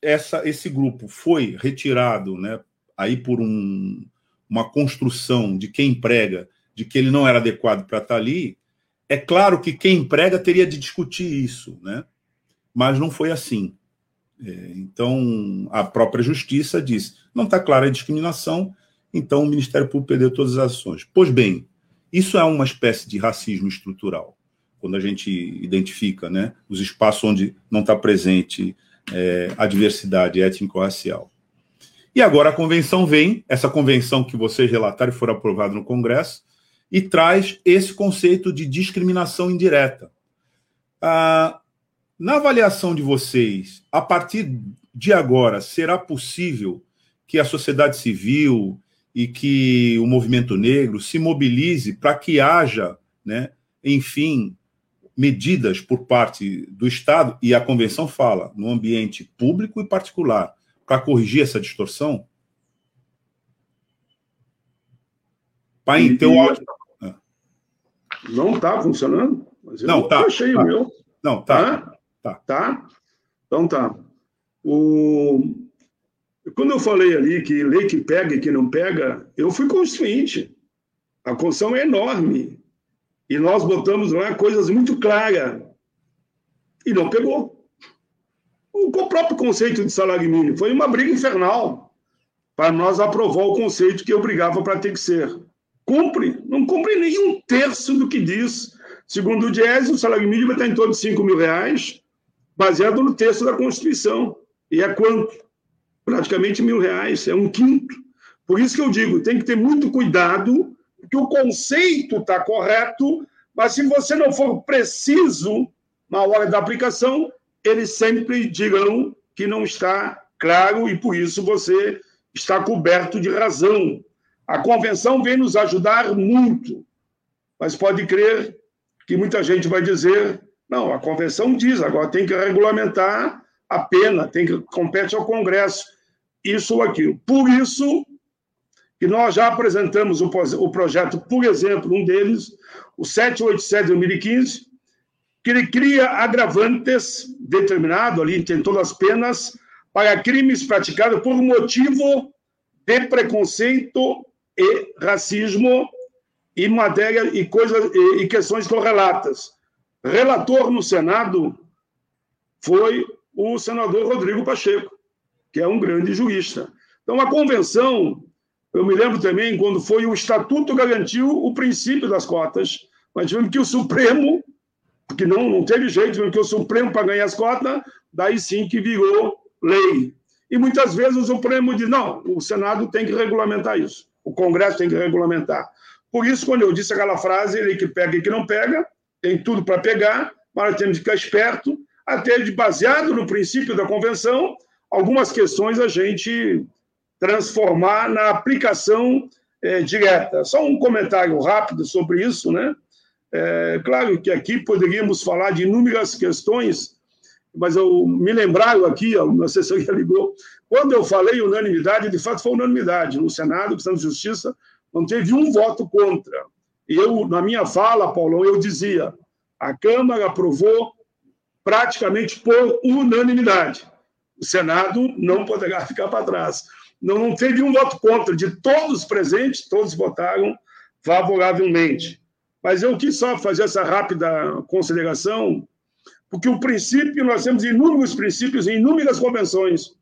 essa, esse grupo foi retirado né, aí por um, uma construção de quem emprega de que ele não era adequado para estar tá ali, é claro que quem emprega teria de discutir isso, né? Mas não foi assim. É, então, a própria justiça diz: não está clara a discriminação, então o Ministério Público perdeu todas as ações. Pois bem, isso é uma espécie de racismo estrutural, quando a gente identifica né, os espaços onde não está presente é, a diversidade étnico-racial. E agora a convenção vem, essa convenção que vocês relataram e foram aprovada no Congresso, e traz esse conceito de discriminação indireta. Ah, na avaliação de vocês, a partir de agora, será possível que a sociedade civil e que o movimento negro se mobilize para que haja, né, enfim, medidas por parte do Estado, e a Convenção fala, no ambiente público e particular, para corrigir essa distorção? Pai, teu áudio não está funcionando? Não, tá. achei tá. o meu. Não, tá. Tá? Tá? Então tá. O... Quando eu falei ali que lei que pega e que não pega, eu fui consciente. A Constituição é enorme. E nós botamos lá coisas muito claras. E não pegou. O próprio conceito de salário mínimo foi uma briga infernal para nós aprovar o conceito que obrigava para ter que ser cumpre, cumpre nem um terço do que diz. Segundo o Diese, o salário mínimo está em torno de 5 mil reais, baseado no texto da Constituição. E é quanto? Praticamente mil reais, é um quinto. Por isso que eu digo, tem que ter muito cuidado, porque o conceito está correto, mas se você não for preciso na hora da aplicação, eles sempre dirão que não está claro e por isso você está coberto de razão. A convenção vem nos ajudar muito, mas pode crer que muita gente vai dizer: não, a convenção diz, agora tem que regulamentar a pena, tem que compete ao Congresso, isso ou aquilo. Por isso que nós já apresentamos o, projeto, por exemplo, um deles, o 787 de 2015, que ele cria agravantes determinado ali, tem todas as penas, para crimes praticados por motivo de preconceito e racismo e matéria e coisas e, e questões correlatas. Relator no Senado foi o senador Rodrigo Pacheco, que é um grande jurista. Então, a convenção, eu me lembro também quando foi o Estatuto garantiu o princípio das cotas, mas tivemos que o Supremo, porque não, não teve jeito, tivemos que o Supremo, para ganhar as cotas, daí sim que virou lei. E muitas vezes o Supremo diz: não, o Senado tem que regulamentar isso. O Congresso tem que regulamentar. Por isso, quando eu disse aquela frase, ele que pega e que não pega, tem tudo para pegar, mas temos que ficar esperto, até de baseado no princípio da convenção, algumas questões a gente transformar na aplicação é, direta. Só um comentário rápido sobre isso, né? É, claro que aqui poderíamos falar de inúmeras questões, mas eu me lembraram aqui, a minha assessoria ligou, quando eu falei unanimidade, de fato foi unanimidade. No Senado, questão de justiça, não teve um voto contra. E eu, na minha fala, Paulão, eu dizia: a Câmara aprovou praticamente por unanimidade. O Senado não poderá ficar para trás. Não, não teve um voto contra. De todos os presentes, todos votaram favoravelmente. Mas eu quis só fazer essa rápida consideração, porque o princípio, nós temos inúmeros princípios em inúmeras convenções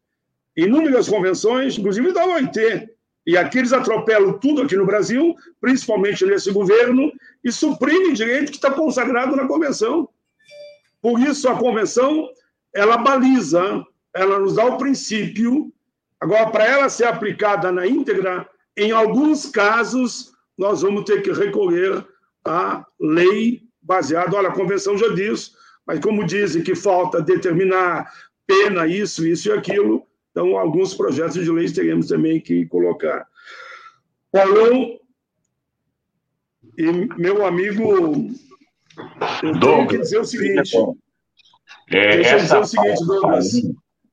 inúmeras convenções, inclusive da OIT, E aqui eles atropelam tudo aqui no Brasil, principalmente nesse governo, e suprimem direito que está consagrado na Convenção. Por isso, a Convenção, ela baliza, ela nos dá o princípio. Agora, para ela ser aplicada na íntegra, em alguns casos, nós vamos ter que recorrer à lei baseada. Olha, a Convenção já diz, mas como dizem que falta determinar pena, isso, isso e aquilo, então alguns projetos de lei teremos também que colocar. Paulão e meu amigo, eu Douglas, tenho que dizer o seguinte. É, deixa eu dizer o seguinte, Douglas.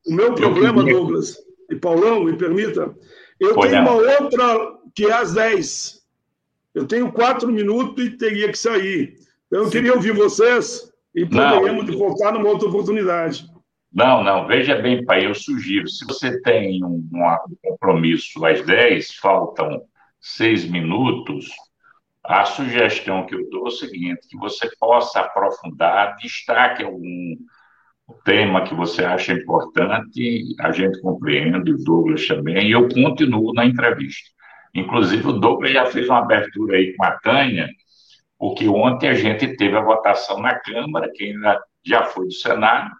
O meu problema. Douglas, e Paulão, me permita, eu tenho uma outra que é às 10. Eu tenho quatro minutos e teria que sair. Então, eu queria ouvir vocês e poderíamos voltar numa outra oportunidade. Não, não, veja bem, pai, eu sugiro, se você tem um, um compromisso às 10, faltam seis minutos, a sugestão que eu dou é o seguinte, que você possa aprofundar, destaque algum tema que você acha importante, a gente compreende, o Douglas também, e eu continuo na entrevista. Inclusive, o Douglas já fez uma abertura aí com a Tânia, porque ontem a gente teve a votação na Câmara, que ainda já foi do Senado,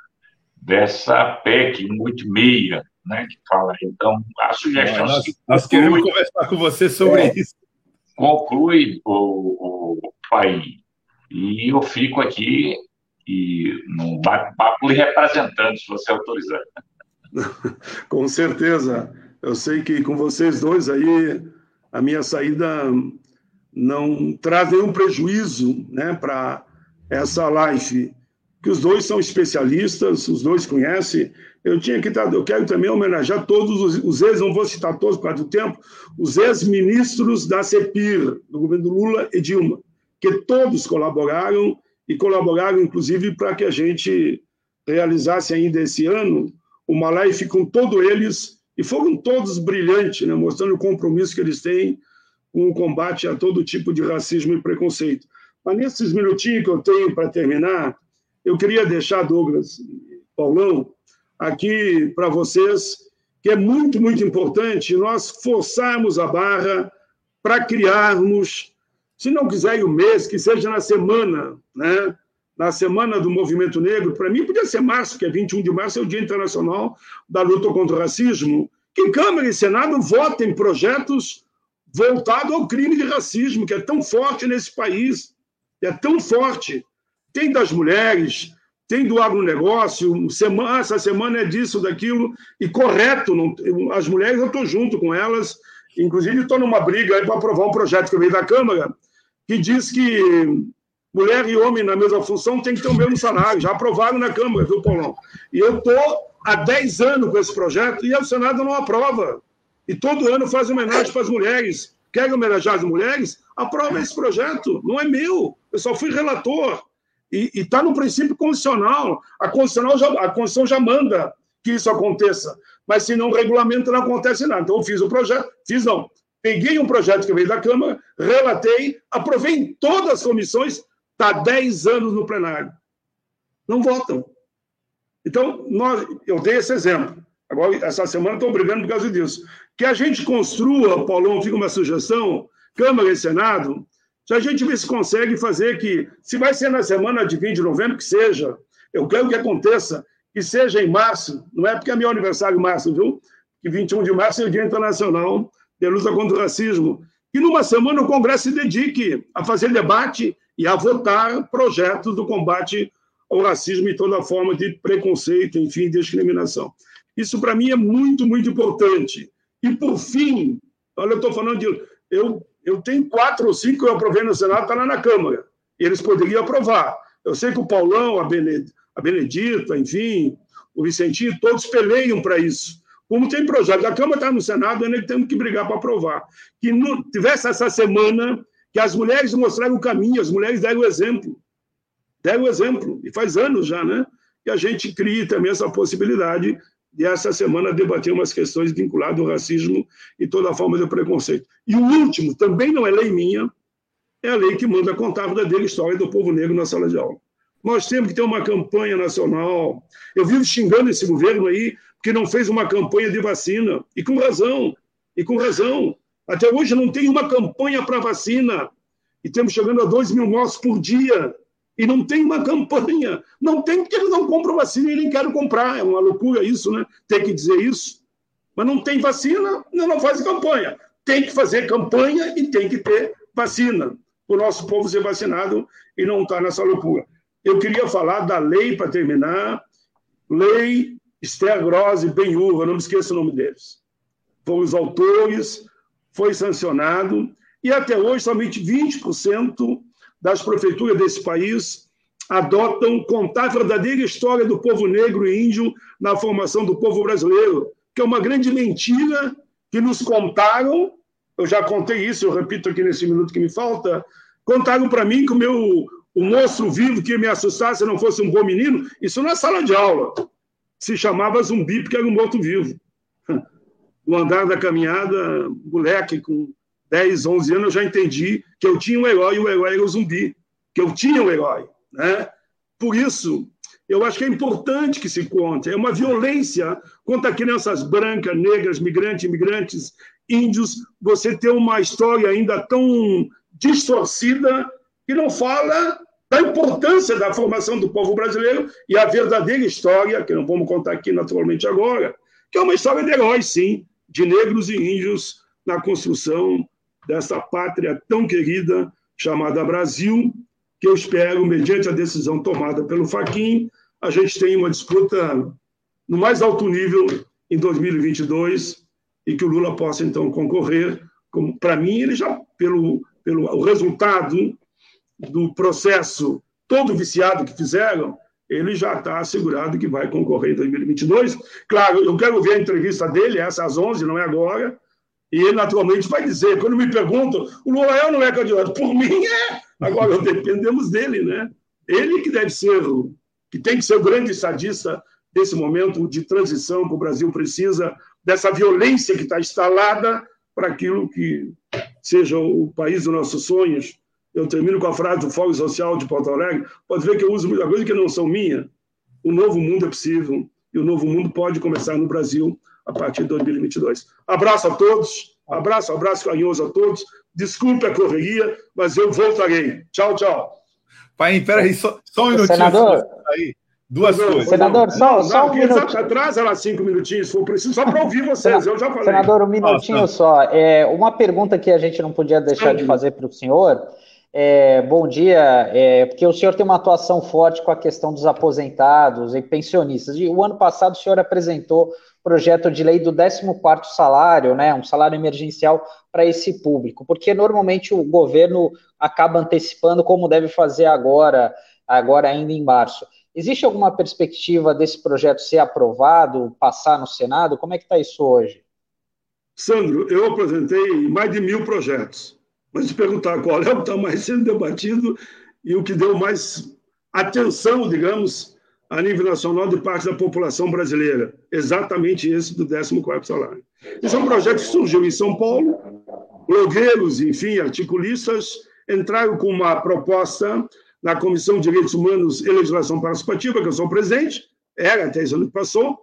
dessa PEC 186, né, que fala. Então, a sugestão. nós, nós queremos conversar com você sobre é, isso. Conclui o, o país. E eu fico aqui e num bate-papo representando, se você autorizar. com certeza. Eu sei que com vocês dois aí, a minha saída não traz nenhum prejuízo né, para essa live, que os dois são especialistas, os dois conhecem. Eu tinha que estar, eu quero também homenagear todos os, os ex, não vou citar todos por causa do tempo, os ex-ministros da CEPIR, do governo Lula e Dilma, que todos colaboraram e colaboraram, inclusive, para que a gente realizasse ainda esse ano uma live com todos eles, e foram todos brilhantes, né, mostrando o compromisso que eles têm com o combate a todo tipo de racismo e preconceito. Mas nesses minutinhos que eu tenho para terminar, eu queria deixar, Douglas, Paulão, aqui para vocês, que é muito, muito importante nós forçarmos a barra para criarmos, se não quiser o mês, que seja na semana, né? na semana do movimento negro, para mim podia ser março, que é 21 de março, é o Dia Internacional da Luta contra o Racismo, que Câmara e Senado votem projetos voltado ao crime de racismo, que é tão forte nesse país, é tão forte. Tem das mulheres, tem do agronegócio, semana, essa semana é disso, daquilo, e correto, não, as mulheres eu estou junto com elas, inclusive estou numa briga para aprovar um projeto que veio da Câmara, que diz que mulher e homem na mesma função tem que ter o mesmo salário, já aprovaram na Câmara, viu, Paulão? E eu estou há 10 anos com esse projeto e o Senado não aprova e todo ano faz homenagem para as mulheres. Quer homenagear as mulheres? Aprova esse projeto. Não é meu. Eu só fui relator. E está no princípio constitucional. A Constituição, já, a Constituição já manda que isso aconteça. Mas se não regulamenta, não acontece nada. Então, eu fiz o projeto. Fiz não. Peguei um projeto que veio da Câmara, relatei, aprovei em todas as comissões, está 10 anos no plenário. Não votam. Então, nós, eu dei esse exemplo. Agora, essa semana estou brigando por causa disso. Que a gente construa, Paulão, fica uma sugestão, Câmara e Senado, se a gente vê se consegue fazer que, se vai ser na semana de 20 de novembro, que seja, eu quero que aconteça, que seja em março, não é porque é meu aniversário março, viu? Que 21 de março é o Dia Internacional de Luta contra o Racismo. Que numa semana o Congresso se dedique a fazer debate e a votar projetos do combate ao racismo e toda forma de preconceito, enfim, discriminação. Isso, para mim, é muito, muito importante. E, por fim, olha, eu estou falando de. Eu, eu tenho quatro ou cinco que eu aprovei no Senado, está lá na Câmara. Eles poderiam aprovar. Eu sei que o Paulão, a, a Benedita, enfim, o Vicentinho, todos peleiam para isso. Como tem projeto, a Câmara está no Senado, ainda temos que brigar para aprovar. Que não, tivesse essa semana que as mulheres mostraram o caminho, as mulheres deram o exemplo. Deram o exemplo, e faz anos já, né? Que a gente crie também essa possibilidade e essa semana debater umas questões vinculadas ao racismo e toda forma de preconceito. E o último, também não é lei minha, é a lei que manda contar a verdadeira história do povo negro na sala de aula. Nós temos que ter uma campanha nacional. Eu vivo xingando esse governo aí, que não fez uma campanha de vacina, e com razão, e com razão. Até hoje não tem uma campanha para vacina. E estamos chegando a 2 mil mortos por dia. E não tem uma campanha. Não tem porque eles não compram vacina e nem querem comprar. É uma loucura isso, né? Tem que dizer isso. Mas não tem vacina, não faz campanha. Tem que fazer campanha e tem que ter vacina. O nosso povo ser vacinado e não estar tá nessa loucura. Eu queria falar da lei, para terminar. Lei Esther Gross e Benhur, não me esqueça o nome deles. Foram os autores, foi sancionado, e até hoje somente 20% das prefeituras desse país adotam contar a verdadeira história do povo negro e índio na formação do povo brasileiro, que é uma grande mentira que nos contaram. Eu já contei isso, eu repito aqui nesse minuto que me falta. Contaram para mim que o meu o monstro vivo que me assustasse se não fosse um bom menino, isso na sala de aula. Se chamava zumbi porque era um morto-vivo. No andar da caminhada, moleque com 10, 11 anos, eu já entendi que eu tinha um herói e o herói era o zumbi, que eu tinha um herói. Né? Por isso, eu acho que é importante que se conte. É uma violência contra crianças brancas, negras, migrantes, imigrantes, índios, você ter uma história ainda tão distorcida que não fala da importância da formação do povo brasileiro e a verdadeira história, que não vamos contar aqui naturalmente agora, que é uma história de heróis, sim, de negros e índios na construção dessa pátria tão querida chamada Brasil, que eu espero, mediante a decisão tomada pelo Faquin, a gente tenha uma disputa no mais alto nível em 2022 e que o Lula possa então concorrer. Para mim, ele já pelo pelo o resultado do processo todo viciado que fizeram, ele já está assegurado que vai concorrer em 2022. Claro, eu quero ver a entrevista dele, essa às 11, não é agora, e ele naturalmente vai dizer, quando me perguntam, o Lula é ou não é candidato? Por mim é. Agora, dependemos dele, né? Ele que deve ser, que tem que ser o grande estadista desse momento de transição que o Brasil precisa, dessa violência que está instalada para aquilo que seja o país dos nossos sonhos, eu termino com a frase do Fórum Social de Porto Alegre. Pode ver que eu uso muita coisa que não são minha. O novo mundo é possível e o novo mundo pode começar no Brasil a partir de 2022. Abraço a todos, abraço, abraço carinhoso a todos. Desculpe a correria, mas eu voltarei. Tchau, tchau. Pai, peraí, só, só um minutinho. Senador, aí. Duas não, coisas. Senador, só, não, só um minutinho. Atrasa lá cinco minutinhos, se for preciso, só para ouvir vocês, eu já falei. Senador, um minutinho ah, só. É, uma pergunta que a gente não podia deixar de fazer para o senhor é, bom dia, é, porque o senhor tem uma atuação forte com a questão dos aposentados e pensionistas. E o ano passado o senhor apresentou projeto de lei do 14º salário, né, um salário emergencial para esse público, porque normalmente o governo acaba antecipando como deve fazer agora, agora ainda em março. Existe alguma perspectiva desse projeto ser aprovado, passar no Senado? Como é que está isso hoje? Sandro, eu apresentei mais de mil projetos mas se perguntar qual é o que está mais sendo debatido e o que deu mais atenção, digamos, a nível nacional de parte da população brasileira. Exatamente esse do 14º salário. Esse é um projeto que surgiu em São Paulo, blogueiros, enfim, articulistas, entraram com uma proposta na Comissão de Direitos Humanos e Legislação Participativa, que eu sou presidente, era até esse ano que passou,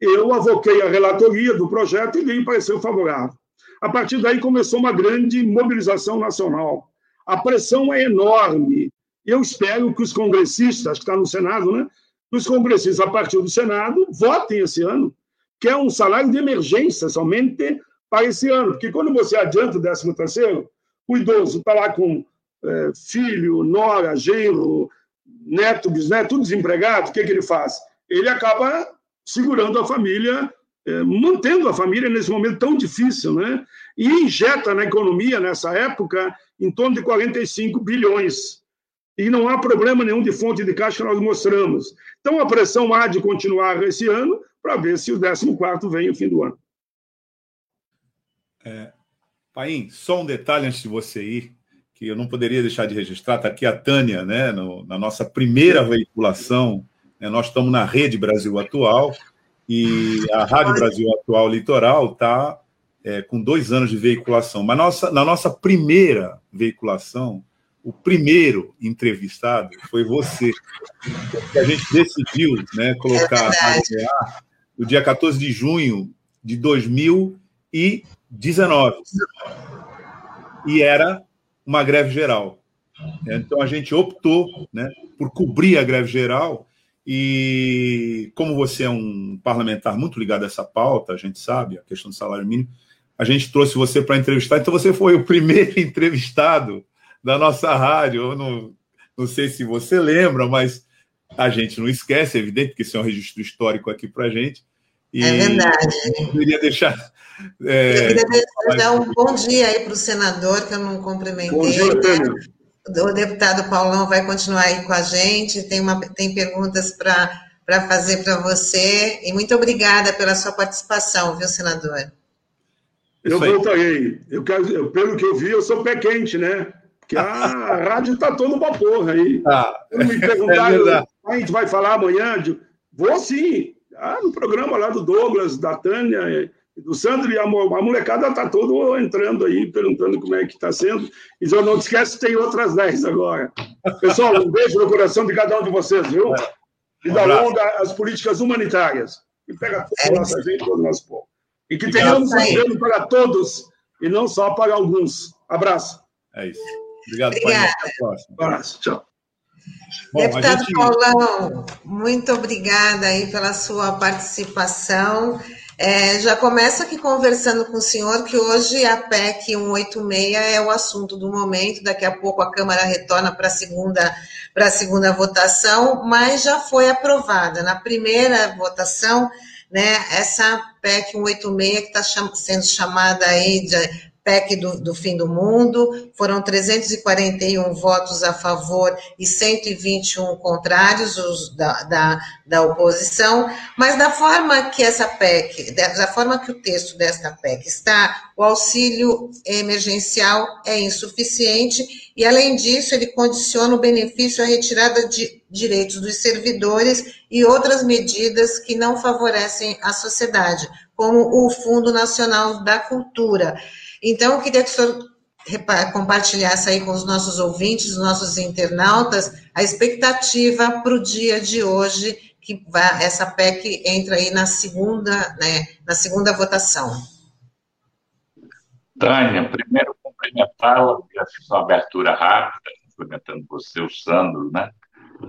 eu avoquei a relatoria do projeto e lhe pareceu favorável. A partir daí começou uma grande mobilização nacional. A pressão é enorme. Eu espero que os congressistas, que estão no Senado, né, os congressistas, a partir do Senado, votem esse ano, que é um salário de emergência somente para esse ano. Porque quando você adianta o 13 terceiro, o idoso está lá com é, filho, nora, genro, neto, bisneto, tudo desempregado, o que, que ele faz? Ele acaba segurando a família é, mantendo a família nesse momento tão difícil, né? E injeta na economia, nessa época, em torno de 45 bilhões. E não há problema nenhum de fonte de caixa que nós mostramos. Então, a pressão há de continuar esse ano para ver se o 14 vem no fim do ano. É, Paim, só um detalhe antes de você ir, que eu não poderia deixar de registrar, está aqui a Tânia, né, no, na nossa primeira veiculação, né, nós estamos na Rede Brasil Atual, e a Rádio Brasil Atual Litoral está é, com dois anos de veiculação. Mas nossa, na nossa primeira veiculação, o primeiro entrevistado foi você. Que a gente decidiu né, colocar é a no dia 14 de junho de 2019. e era uma greve geral. Então a gente optou né, por cobrir a greve geral e como você é um parlamentar muito ligado a essa pauta, a gente sabe, a questão do salário mínimo, a gente trouxe você para entrevistar. Então você foi o primeiro entrevistado da nossa rádio. Eu não, não sei se você lembra, mas a gente não esquece, é evidente, que isso é um registro histórico aqui para a gente. E é verdade. Eu queria deixar. É, eu queria deixar um bom dia aí para o senador, que eu não cumprimentei. Bom dia, né? O deputado Paulão vai continuar aí com a gente, tem, uma, tem perguntas para fazer para você. E muito obrigada pela sua participação, viu, senador? Eu voltarei. Eu quero, eu, pelo que eu vi, eu sou pé quente, né? Porque a rádio está todo vapor aí. Ah, me perguntaram, é a gente vai falar amanhã? De... Vou sim. Ah, no programa lá do Douglas, da Tânia, do Sandro, e a, molecada está todo entrando aí, perguntando como é que está sendo. E eu não esquece, tem outras 10 agora. Pessoal, um beijo no coração de cada um de vocês, viu? E da longa as políticas humanitárias. Que pega toda a nossa gente, todo o nosso povo. E que tenhamos governo para todos e não só para alguns. Abraço. É isso. Obrigado, Obrigada. Até a próxima. Abraço. Tchau. Bom, Deputado gente... Paulão, muito obrigada aí pela sua participação. É, já começo aqui conversando com o senhor que hoje a PEC 186 é o assunto do momento, daqui a pouco a Câmara retorna para a segunda, segunda votação, mas já foi aprovada. Na primeira votação, né, essa PEC 186 que está cham sendo chamada aí de PEC do, do, fim do mundo, foram 341 votos a favor e 121 contrários os da, da, da, oposição, mas da forma que essa PEC, da forma que o texto desta PEC está, o auxílio emergencial é insuficiente e, além disso, ele condiciona o benefício à retirada de direitos dos servidores e outras medidas que não favorecem a sociedade, como o Fundo Nacional da Cultura. Então, eu queria que o senhor compartilhasse aí com os nossos ouvintes, os nossos internautas, a expectativa para o dia de hoje, que essa PEC entra aí na segunda, né, na segunda votação. Tânia, primeiro cumprimentá-la, fiz uma abertura rápida, cumprimentando você, o Sandro, né?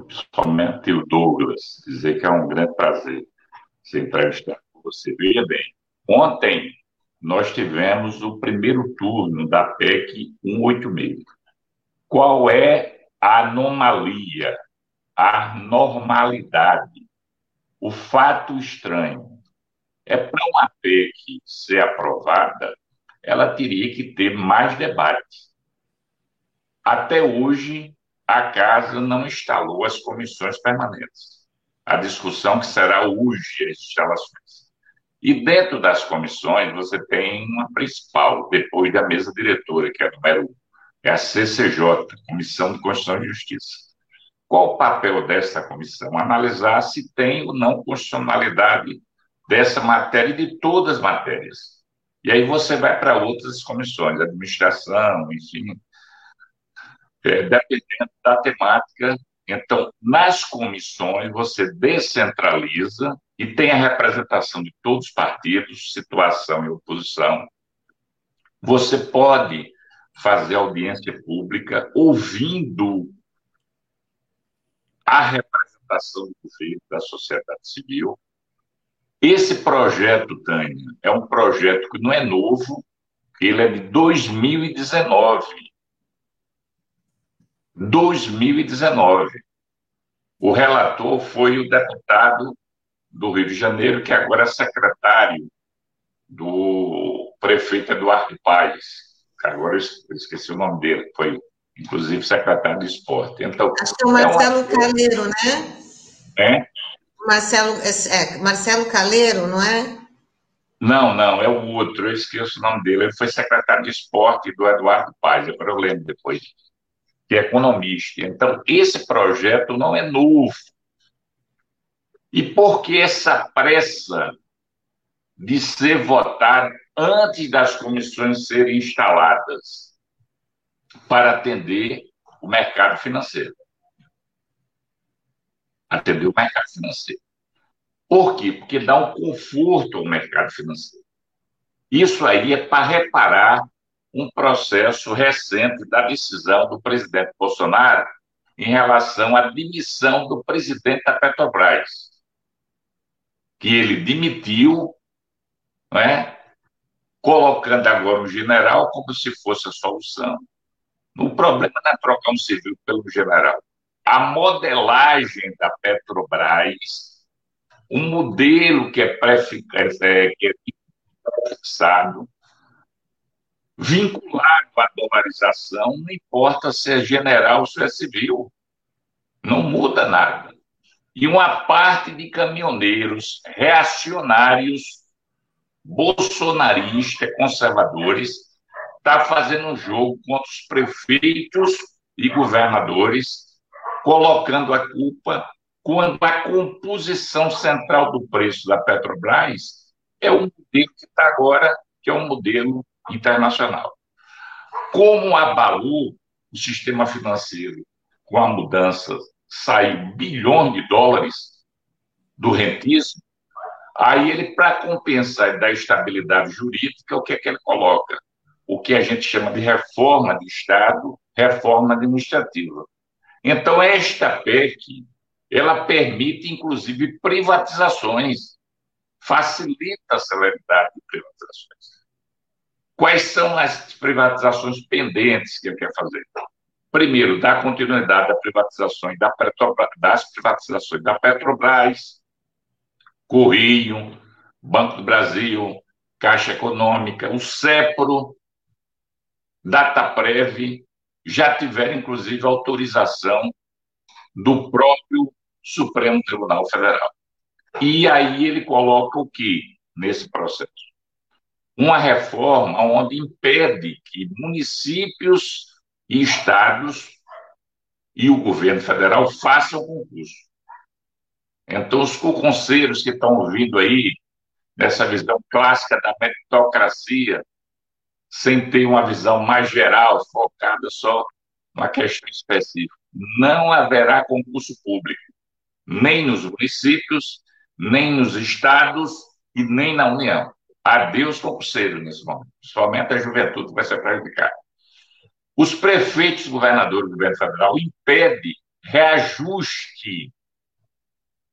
principalmente o Douglas, dizer que é um grande prazer ser entrevistado com você. Veja bem, ontem nós tivemos o primeiro turno da PEC 186. Qual é a anomalia, a normalidade, o fato estranho? É para uma PEC ser aprovada, ela teria que ter mais debate. Até hoje, a Casa não instalou as comissões permanentes. A discussão que será hoje as instalações. E dentro das comissões, você tem uma principal, depois da mesa diretora, que é a número um, é a CCJ, Comissão de Constituição e Justiça. Qual o papel dessa comissão? Analisar se tem ou não constitucionalidade dessa matéria e de todas as matérias. E aí você vai para outras comissões, administração, enfim, é, dependendo da temática. Então, nas comissões, você descentraliza e tem a representação de todos os partidos, situação e oposição. Você pode fazer audiência pública ouvindo a representação do governo, da sociedade civil. Esse projeto, Tânia, é um projeto que não é novo, ele é de 2019. 2019. O relator foi o deputado do Rio de Janeiro, que agora é secretário do prefeito Eduardo Paes. Agora eu esqueci o nome dele, foi inclusive secretário de esporte. Então, Acho que é o Marcelo é uma... Caleiro, né? É? Marcelo, é, Marcelo Caleiro, não é? Não, não, é o outro, eu esqueço o nome dele. Ele foi secretário de esporte do Eduardo Paes, agora eu lembro depois, que é economista. Então, esse projeto não é novo. E por que essa pressa de ser votado antes das comissões serem instaladas para atender o mercado financeiro? Atender o mercado financeiro. Por quê? Porque dá um conforto ao mercado financeiro. Isso aí é para reparar um processo recente da decisão do presidente Bolsonaro em relação à demissão do presidente da Petrobras, que ele demitiu, não é? colocando agora o general como se fosse a solução. O problema não é trocar um civil pelo general. A modelagem da Petrobras, um modelo que é pré-fixado, é vinculado à dolarização, não importa se é general ou se é civil. Não muda nada. E uma parte de caminhoneiros reacionários bolsonarista, conservadores, está fazendo um jogo contra os prefeitos e governadores, colocando a culpa quando a composição central do preço da Petrobras é o modelo que está agora, que é um modelo internacional. Como abalou o sistema financeiro com a mudança, saiu bilhões de dólares do rentismo, Aí ele, para compensar da estabilidade jurídica, o que é que ele coloca? O que a gente chama de reforma de Estado, reforma administrativa. Então, esta PEC, ela permite, inclusive, privatizações, facilita a celeridade de privatizações. Quais são as privatizações pendentes que ele quer fazer? Primeiro, dar continuidade às privatizações da Petrobras, das privatizações da Petrobras, Correio, Banco do Brasil, Caixa Econômica, o CEPRO, Dataprev, já tiveram, inclusive, autorização do próprio Supremo Tribunal Federal. E aí ele coloca o que nesse processo? Uma reforma onde impede que municípios e estados e o governo federal façam concurso. Então, os conselhos que estão ouvindo aí, nessa visão clássica da meritocracia, sem ter uma visão mais geral, focada só numa questão específica, não haverá concurso público, nem nos municípios, nem nos estados e nem na União. Adeus concurseiro nesse momento, somente a juventude vai ser prejudicada. Os prefeitos, governadores do governo federal impedem reajuste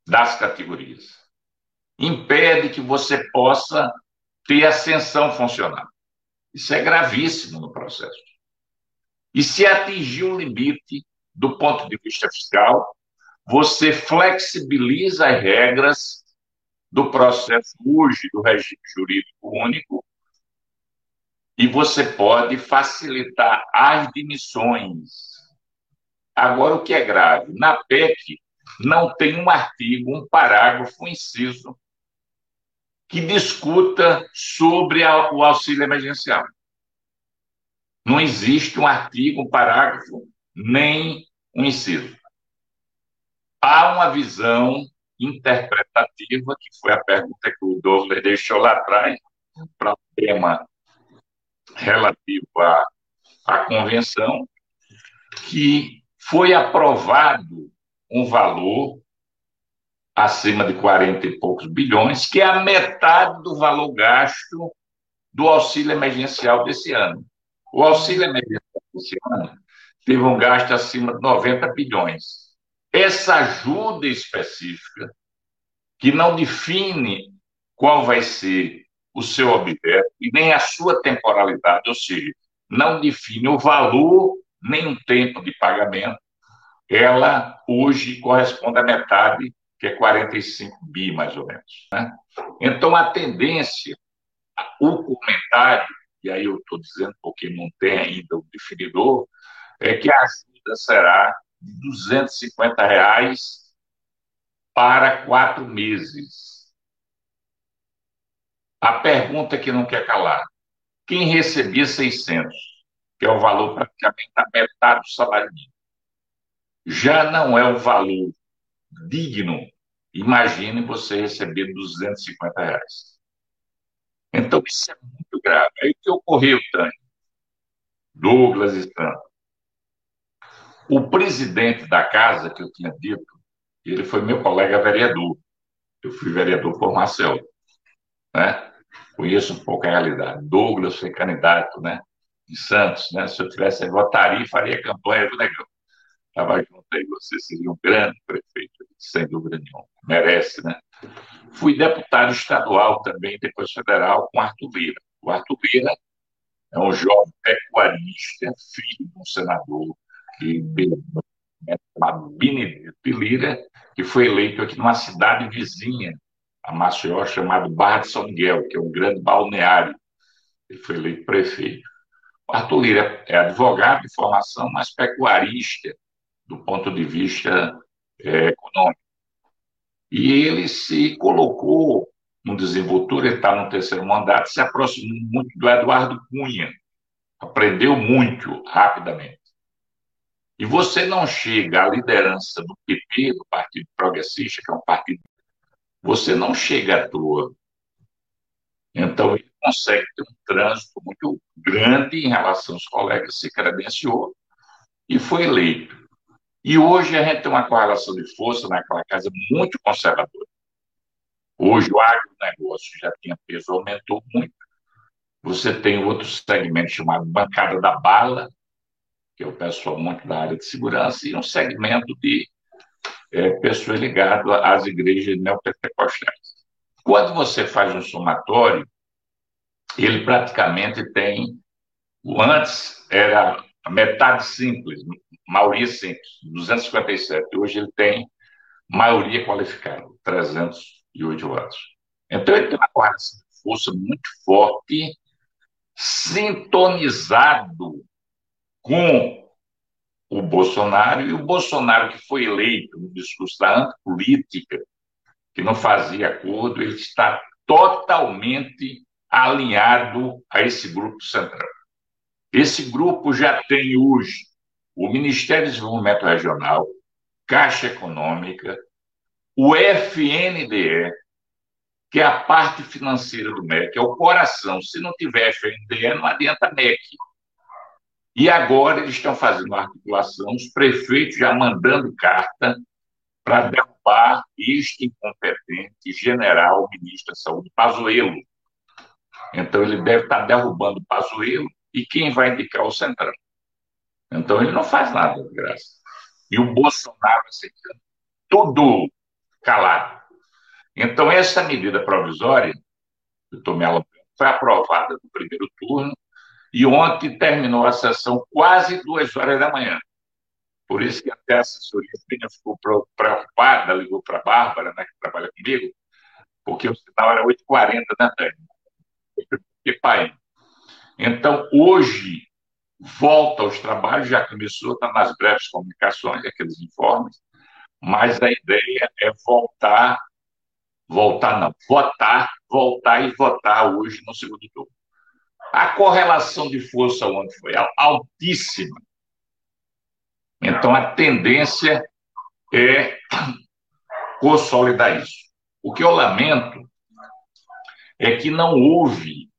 das categorias. Impede que você possa ter ascensão funcional. Isso é gravíssimo no processo. E se atingir o limite do ponto de vista fiscal, você flexibiliza as regras do processo hoje do regime jurídico único e você pode facilitar as demissões. Agora, o que é grave? Na PEC, não tem um artigo, um parágrafo, um inciso que discuta sobre o auxílio emergencial. Não existe um artigo, um parágrafo, nem um inciso. Há uma visão interpretativa, que foi a pergunta que o Douglas deixou lá atrás, para o tema relativo à, à convenção, que foi aprovado um valor acima de 40 e poucos bilhões, que é a metade do valor gasto do auxílio emergencial desse ano. O auxílio emergencial desse ano teve um gasto acima de 90 bilhões. Essa ajuda específica, que não define qual vai ser o seu objeto e nem a sua temporalidade, ou seja, não define o valor nem o tempo de pagamento, ela hoje corresponde à metade, que é 45 bi, mais ou menos. Né? Então, a tendência, o comentário, e aí eu estou dizendo porque não tem ainda o definidor, é que a ajuda será de 250 reais para quatro meses. A pergunta que não quer calar: quem recebia 600, que é o valor praticamente da metade do salário mínimo, já não é um valor digno, imagine você receber 250 reais. Então, isso é muito grave. Aí o que ocorreu, Tânia? Douglas e Sandra. O presidente da casa, que eu tinha dito, ele foi meu colega vereador. Eu fui vereador por Marcel. Né? Conheço um pouco a realidade. Douglas foi candidato, né? de Santos, né? Se eu tivesse, votaria e faria campanha do Negão. Estava junto aí, você seria um grande prefeito, sem dúvida nenhuma. Merece, né? Fui deputado estadual também, depois federal, com Arthur Lira. O Arthur Lira é um jovem pecuarista, filho de um senador que chamado Benedito Lira, que foi eleito aqui numa cidade vizinha, a Maceió, chamado Barra de São Miguel, que é um grande balneário. Ele foi eleito prefeito. O Arthur Lira é advogado de formação, mas pecuarista do ponto de vista é, econômico. E ele se colocou no desenvoltura, ele está no terceiro mandato, se aproximou muito do Eduardo Cunha, aprendeu muito rapidamente. E você não chega à liderança do PP, do Partido Progressista, que é um partido. Você não chega à toa. Então, ele consegue ter um trânsito muito grande em relação aos colegas, se credenciou e foi eleito. E hoje a gente tem uma correlação de força naquela casa muito conservadora. Hoje o agronegócio já tinha peso, aumentou muito. Você tem outro segmento chamado bancada da bala, que é o pessoal muito da área de segurança, e um segmento de é, pessoas ligadas às igrejas neopentecostais. Quando você faz um somatório, ele praticamente tem. Antes era metade simples, maioria simples, 257. Hoje ele tem maioria qualificada, 308 votos. Então ele tem uma força muito forte, sintonizado com o Bolsonaro, e o Bolsonaro que foi eleito no discurso da antipolítica, que não fazia acordo, ele está totalmente alinhado a esse grupo central. Esse grupo já tem hoje o Ministério do Desenvolvimento Regional, Caixa Econômica, o FNDE, que é a parte financeira do MEC, é o coração. Se não tiver FNDE, não adianta MEC. E agora eles estão fazendo uma articulação, os prefeitos já mandando carta para derrubar este incompetente general ministro da Saúde, Pazuello. Então ele deve estar derrubando o Pazuello e quem vai indicar o Centrão. Então ele não faz nada de graça. E o Bolsonaro aceitando tudo calado. Então essa medida provisória, eu tomei ela, foi aprovada no primeiro turno e ontem terminou a sessão quase duas horas da manhã. Por isso que até a assessoria ficou preocupada, ligou para a Bárbara, né, que trabalha comigo, porque o sinal era 8h40 da tarde. Que pai. Então, hoje, volta aos trabalhos, já começou, está nas breves comunicações, aqueles informes, mas a ideia é voltar, voltar não, votar, voltar e votar hoje no segundo turno. A correlação de força ontem foi altíssima. Então, a tendência é consolidar isso. O que eu lamento é que não houve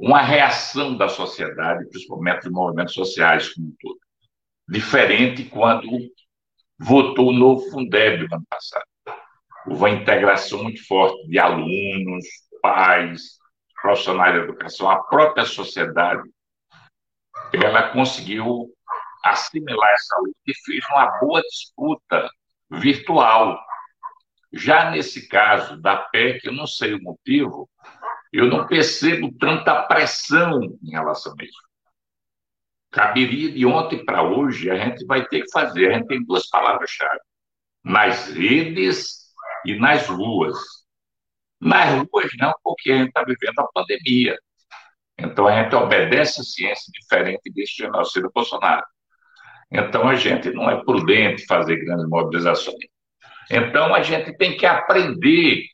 uma reação da sociedade, principalmente dos movimentos sociais como um todo. Diferente quando votou o novo Fundeb no ano passado. Houve uma integração muito forte de alunos, pais, profissionais da educação, a própria sociedade, ela conseguiu assimilar essa luta e fez uma boa disputa virtual. Já nesse caso da PEC, eu não sei o motivo, eu não percebo tanta pressão em relação a isso. Caberia de ontem para hoje, a gente vai ter que fazer, a gente tem duas palavras-chave: nas redes e nas ruas. Nas ruas, não, porque a gente está vivendo a pandemia. Então, a gente obedece a ciência diferente desse genocídio Bolsonaro. Então, a gente não é prudente fazer grandes mobilizações. Então, a gente tem que aprender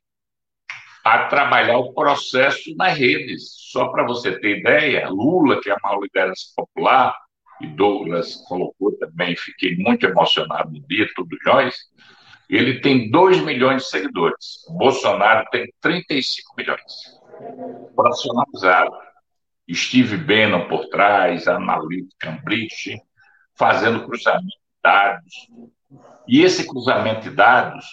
a trabalhar o processo nas redes. Só para você ter ideia, Lula, que é a maior liderança popular, e Douglas colocou também, fiquei muito emocionado no dia, tudo nós, ele tem 2 milhões de seguidores. Bolsonaro tem 35 milhões. Profissionalizado. Steve Bannon por trás, Analytica Cambridge, fazendo cruzamento de dados. E esse cruzamento de dados,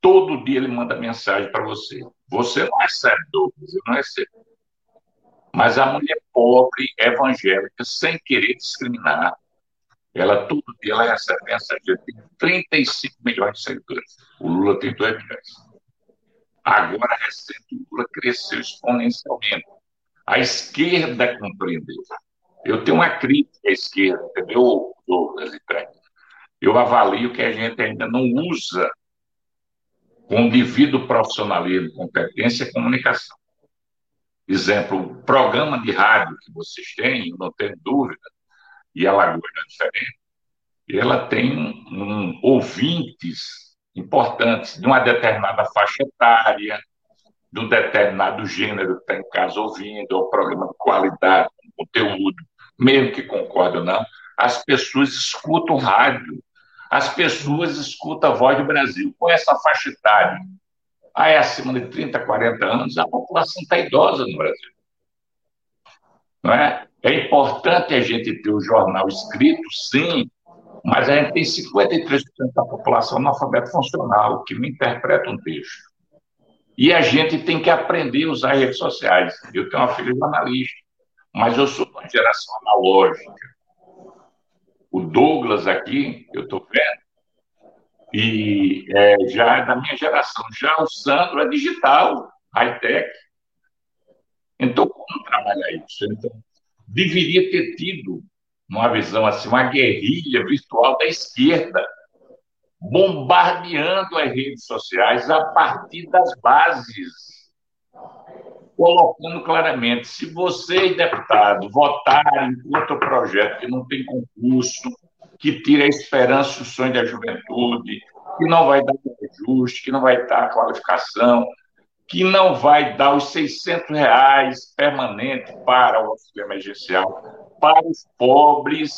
todo dia ele manda mensagem para você. Você não recebe, Douglas, eu não recebo. Mas a mulher pobre, evangélica, sem querer discriminar, ela todo dia ela recebe mensagem, tem 35 milhões de seguidores. O Lula tem 2 milhões. Agora, recente, o Lula cresceu exponencialmente. A esquerda compreendeu. Eu tenho uma crítica à esquerda, entendeu, Eu avalio que a gente ainda não usa com devido profissionalismo, competência e comunicação. Exemplo, o programa de rádio que vocês têm, não tenho dúvida, e a Lagoa é diferente, ela tem um, ouvintes importantes de uma determinada faixa etária, de um determinado gênero que está em casa ouvindo, é um programa de qualidade, conteúdo, mesmo que concorde ou não, as pessoas escutam rádio, as pessoas escutam a voz do Brasil. Com essa faixa etária, aí acima de 30, 40 anos, a população está idosa no Brasil. Não é? É importante a gente ter o jornal escrito, sim, mas a gente tem 53% da população analfabeto funcional, que não interpreta um texto. E a gente tem que aprender a usar redes sociais. Eu tenho uma filha jornalista, mas eu sou de uma geração analógica. O Douglas aqui, eu estou vendo, e é, já é da minha geração. Já o Sandro é digital, high-tech. Então, como trabalhar isso? Então, deveria ter tido uma visão assim, uma guerrilha virtual da esquerda, bombardeando as redes sociais a partir das bases colocando claramente: se vocês, deputados, votarem contra o projeto que não tem concurso, que tira a esperança e o sonho da juventude, que não vai dar ajuste, que não vai dar qualificação, que não vai dar os 600 reais permanente para o auxílio emergencial, para os pobres,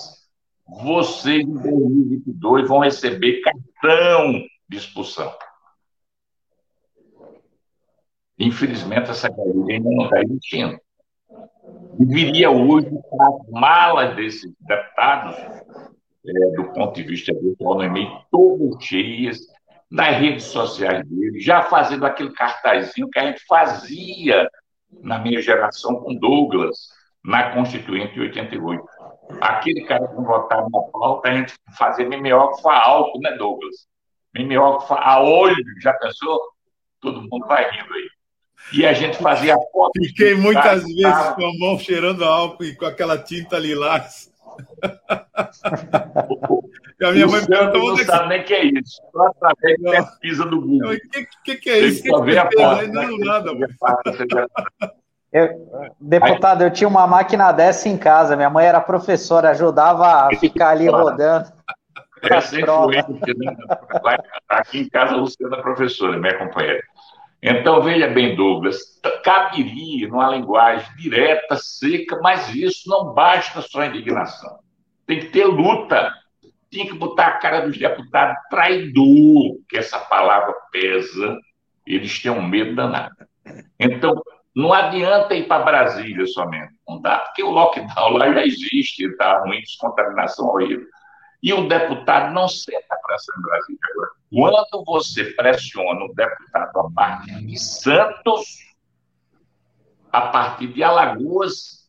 vocês, em 2022, vão receber cartão de expulsão. Infelizmente, essa guerrilha ainda não está existindo. Deveria hoje, as malas desses deputados, é, do ponto de vista virtual, no e-mail, todas cheias, nas redes sociais dele, já fazendo aquele cartazinho que a gente fazia na minha geração com Douglas, na Constituinte de 88. Aquele cara que votava na pauta, a gente fazia mimeógrafo a álcool, né, Douglas? Mimeógrafo a olho, já pensou? Todo mundo vai rindo aí. E a gente fazia foto. Fiquei muitas vezes tava... com a mão cheirando álcool e com aquela tinta lilás. E a minha o mãe pergunta, não sabe nem o que é isso. Só através de pesquisa do Google. O que, que, que, é isso? Tem que, que, que a foto, né? Não, nada. Eu, deputado, eu tinha uma máquina dessa em casa. Minha mãe era professora, ajudava a ficar ali rodando. Essa influência, né? Aqui em casa, a Luciana é professora, minha companheira. Então, veja bem, Douglas, caberia numa linguagem direta, seca, mas isso não basta só indignação. Tem que ter luta. Tem que botar a cara dos deputados traidor, que essa palavra pesa, eles têm um medo danado. Então, não adianta ir para Brasília somente. Não dá, porque o lockdown lá já existe, está ruim, descontaminação horrível. E o deputado não senta pressão em Brasília agora. Quando você pressiona o deputado a partir de Santos, a partir de Alagoas,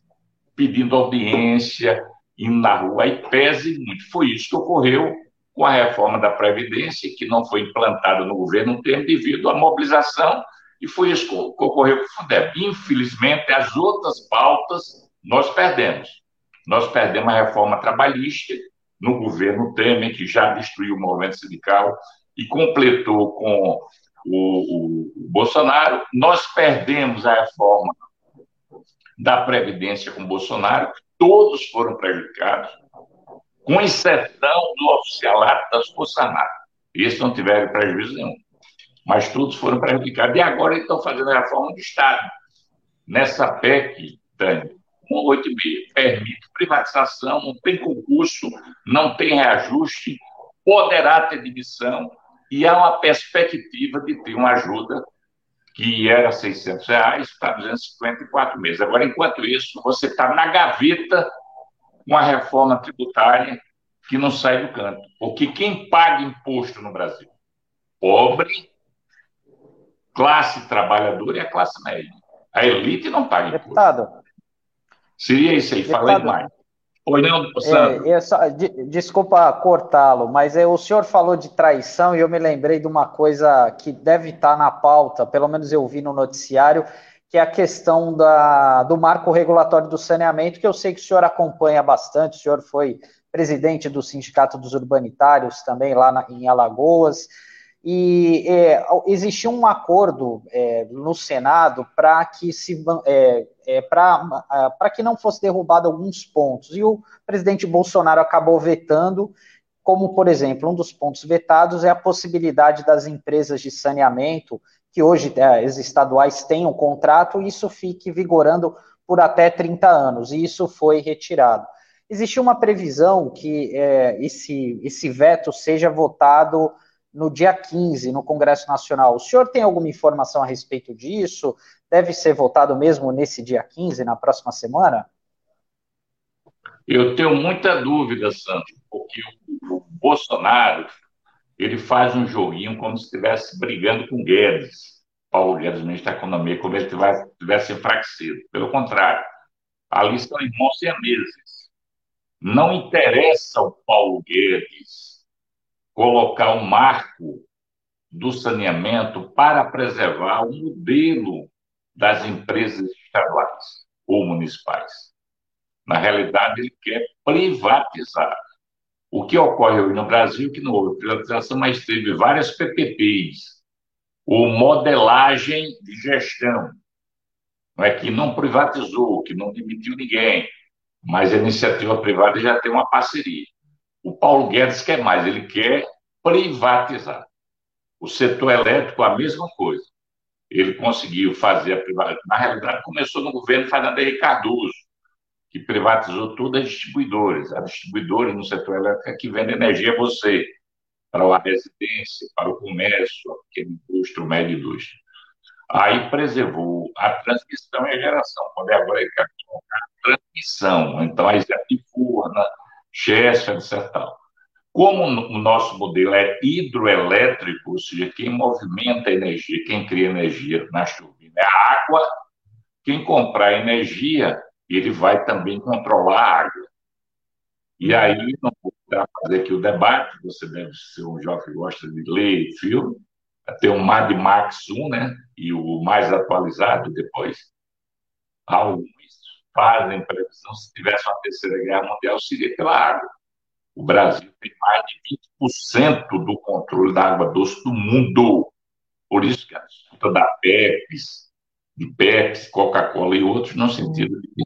pedindo audiência, indo na rua, aí pese muito. Foi isso que ocorreu com a reforma da Previdência, que não foi implantada no governo um tempo devido à mobilização, e foi isso que ocorreu com o Fundeb. Infelizmente, as outras pautas nós perdemos. Nós perdemos a reforma trabalhista, no governo Temer, que já destruiu o movimento sindical e completou com o, o, o Bolsonaro. Nós perdemos a reforma da Previdência com Bolsonaro, todos foram prejudicados, com exceção do oficialato das Forças Armadas. Esses não tiveram prejuízo nenhum. Mas todos foram prejudicados. E agora eles estão fazendo a reforma do Estado. Nessa PEC, Tânia, 186 permite privatização, não tem concurso, não tem reajuste, poderá ter demissão e há uma perspectiva de ter uma ajuda que era 600 reais para 254 meses. Agora, enquanto isso, você está na gaveta com a reforma tributária que não sai do canto. Porque quem paga imposto no Brasil? Pobre, classe trabalhadora e a classe média. A elite não paga imposto. Seria isso aí, Deputado, falei mais. Oi, não, é, é só, de, desculpa cortá-lo, mas é, o senhor falou de traição e eu me lembrei de uma coisa que deve estar na pauta, pelo menos eu vi no noticiário, que é a questão da, do marco regulatório do saneamento, que eu sei que o senhor acompanha bastante, o senhor foi presidente do Sindicato dos Urbanitários também lá na, em Alagoas, e é, existiu um acordo é, no Senado para que se é, é para que não fosse derrubado alguns pontos e o presidente Bolsonaro acabou vetando, como por exemplo um dos pontos vetados é a possibilidade das empresas de saneamento que hoje é, as estaduais têm um contrato e isso fique vigorando por até 30 anos e isso foi retirado. Existe uma previsão que é, esse, esse veto seja votado no dia 15, no Congresso Nacional. O senhor tem alguma informação a respeito disso? Deve ser votado mesmo nesse dia 15, na próxima semana? Eu tenho muita dúvida, Santos, porque o Bolsonaro ele faz um joguinho como se estivesse brigando com Guedes, Paulo Guedes, ministro da Economia, como se ele tivesse enfraquecido. Pelo contrário, ali são irmãos siameses. Não interessa ao Paulo Guedes colocar um marco do saneamento para preservar o modelo das empresas estaduais ou municipais. Na realidade, ele quer privatizar. O que ocorre hoje no Brasil, que não houve privatização, mas teve várias PPPs, ou modelagem de gestão, não é que não privatizou, que não demitiu ninguém, mas a iniciativa privada já tem uma parceria. O Paulo Guedes quer mais, ele quer privatizar. O setor elétrico, a mesma coisa. Ele conseguiu fazer a privatização. Na realidade, começou no governo Fernando Henrique Cardoso, que privatizou todas as distribuidoras. A distribuidora no setor elétrico é que vende energia a você, para a residência, para o comércio, a pequena indústria, o médio indústria. Aí preservou a transmissão e a geração. Quando é agora ele quer colocar a transmissão. Então, aí já tem Furna, Chester, etc. Como o nosso modelo é hidroelétrico, ou seja, quem movimenta a energia, quem cria energia na turbina é a água, quem comprar energia, ele vai também controlar a água. E aí, não vou fazer aqui o debate, você deve ser um jovem que gosta de ler filme, tem o Mad Max 1, né? E o mais atualizado depois. Alguns fazem previsão, se tivesse uma terceira guerra mundial, seria pela água. O Brasil tem mais de 20% do controle da água doce do mundo. Por isso que a disputa da Pepsi, de Pepsi, Coca-Cola e outros, no sentido de,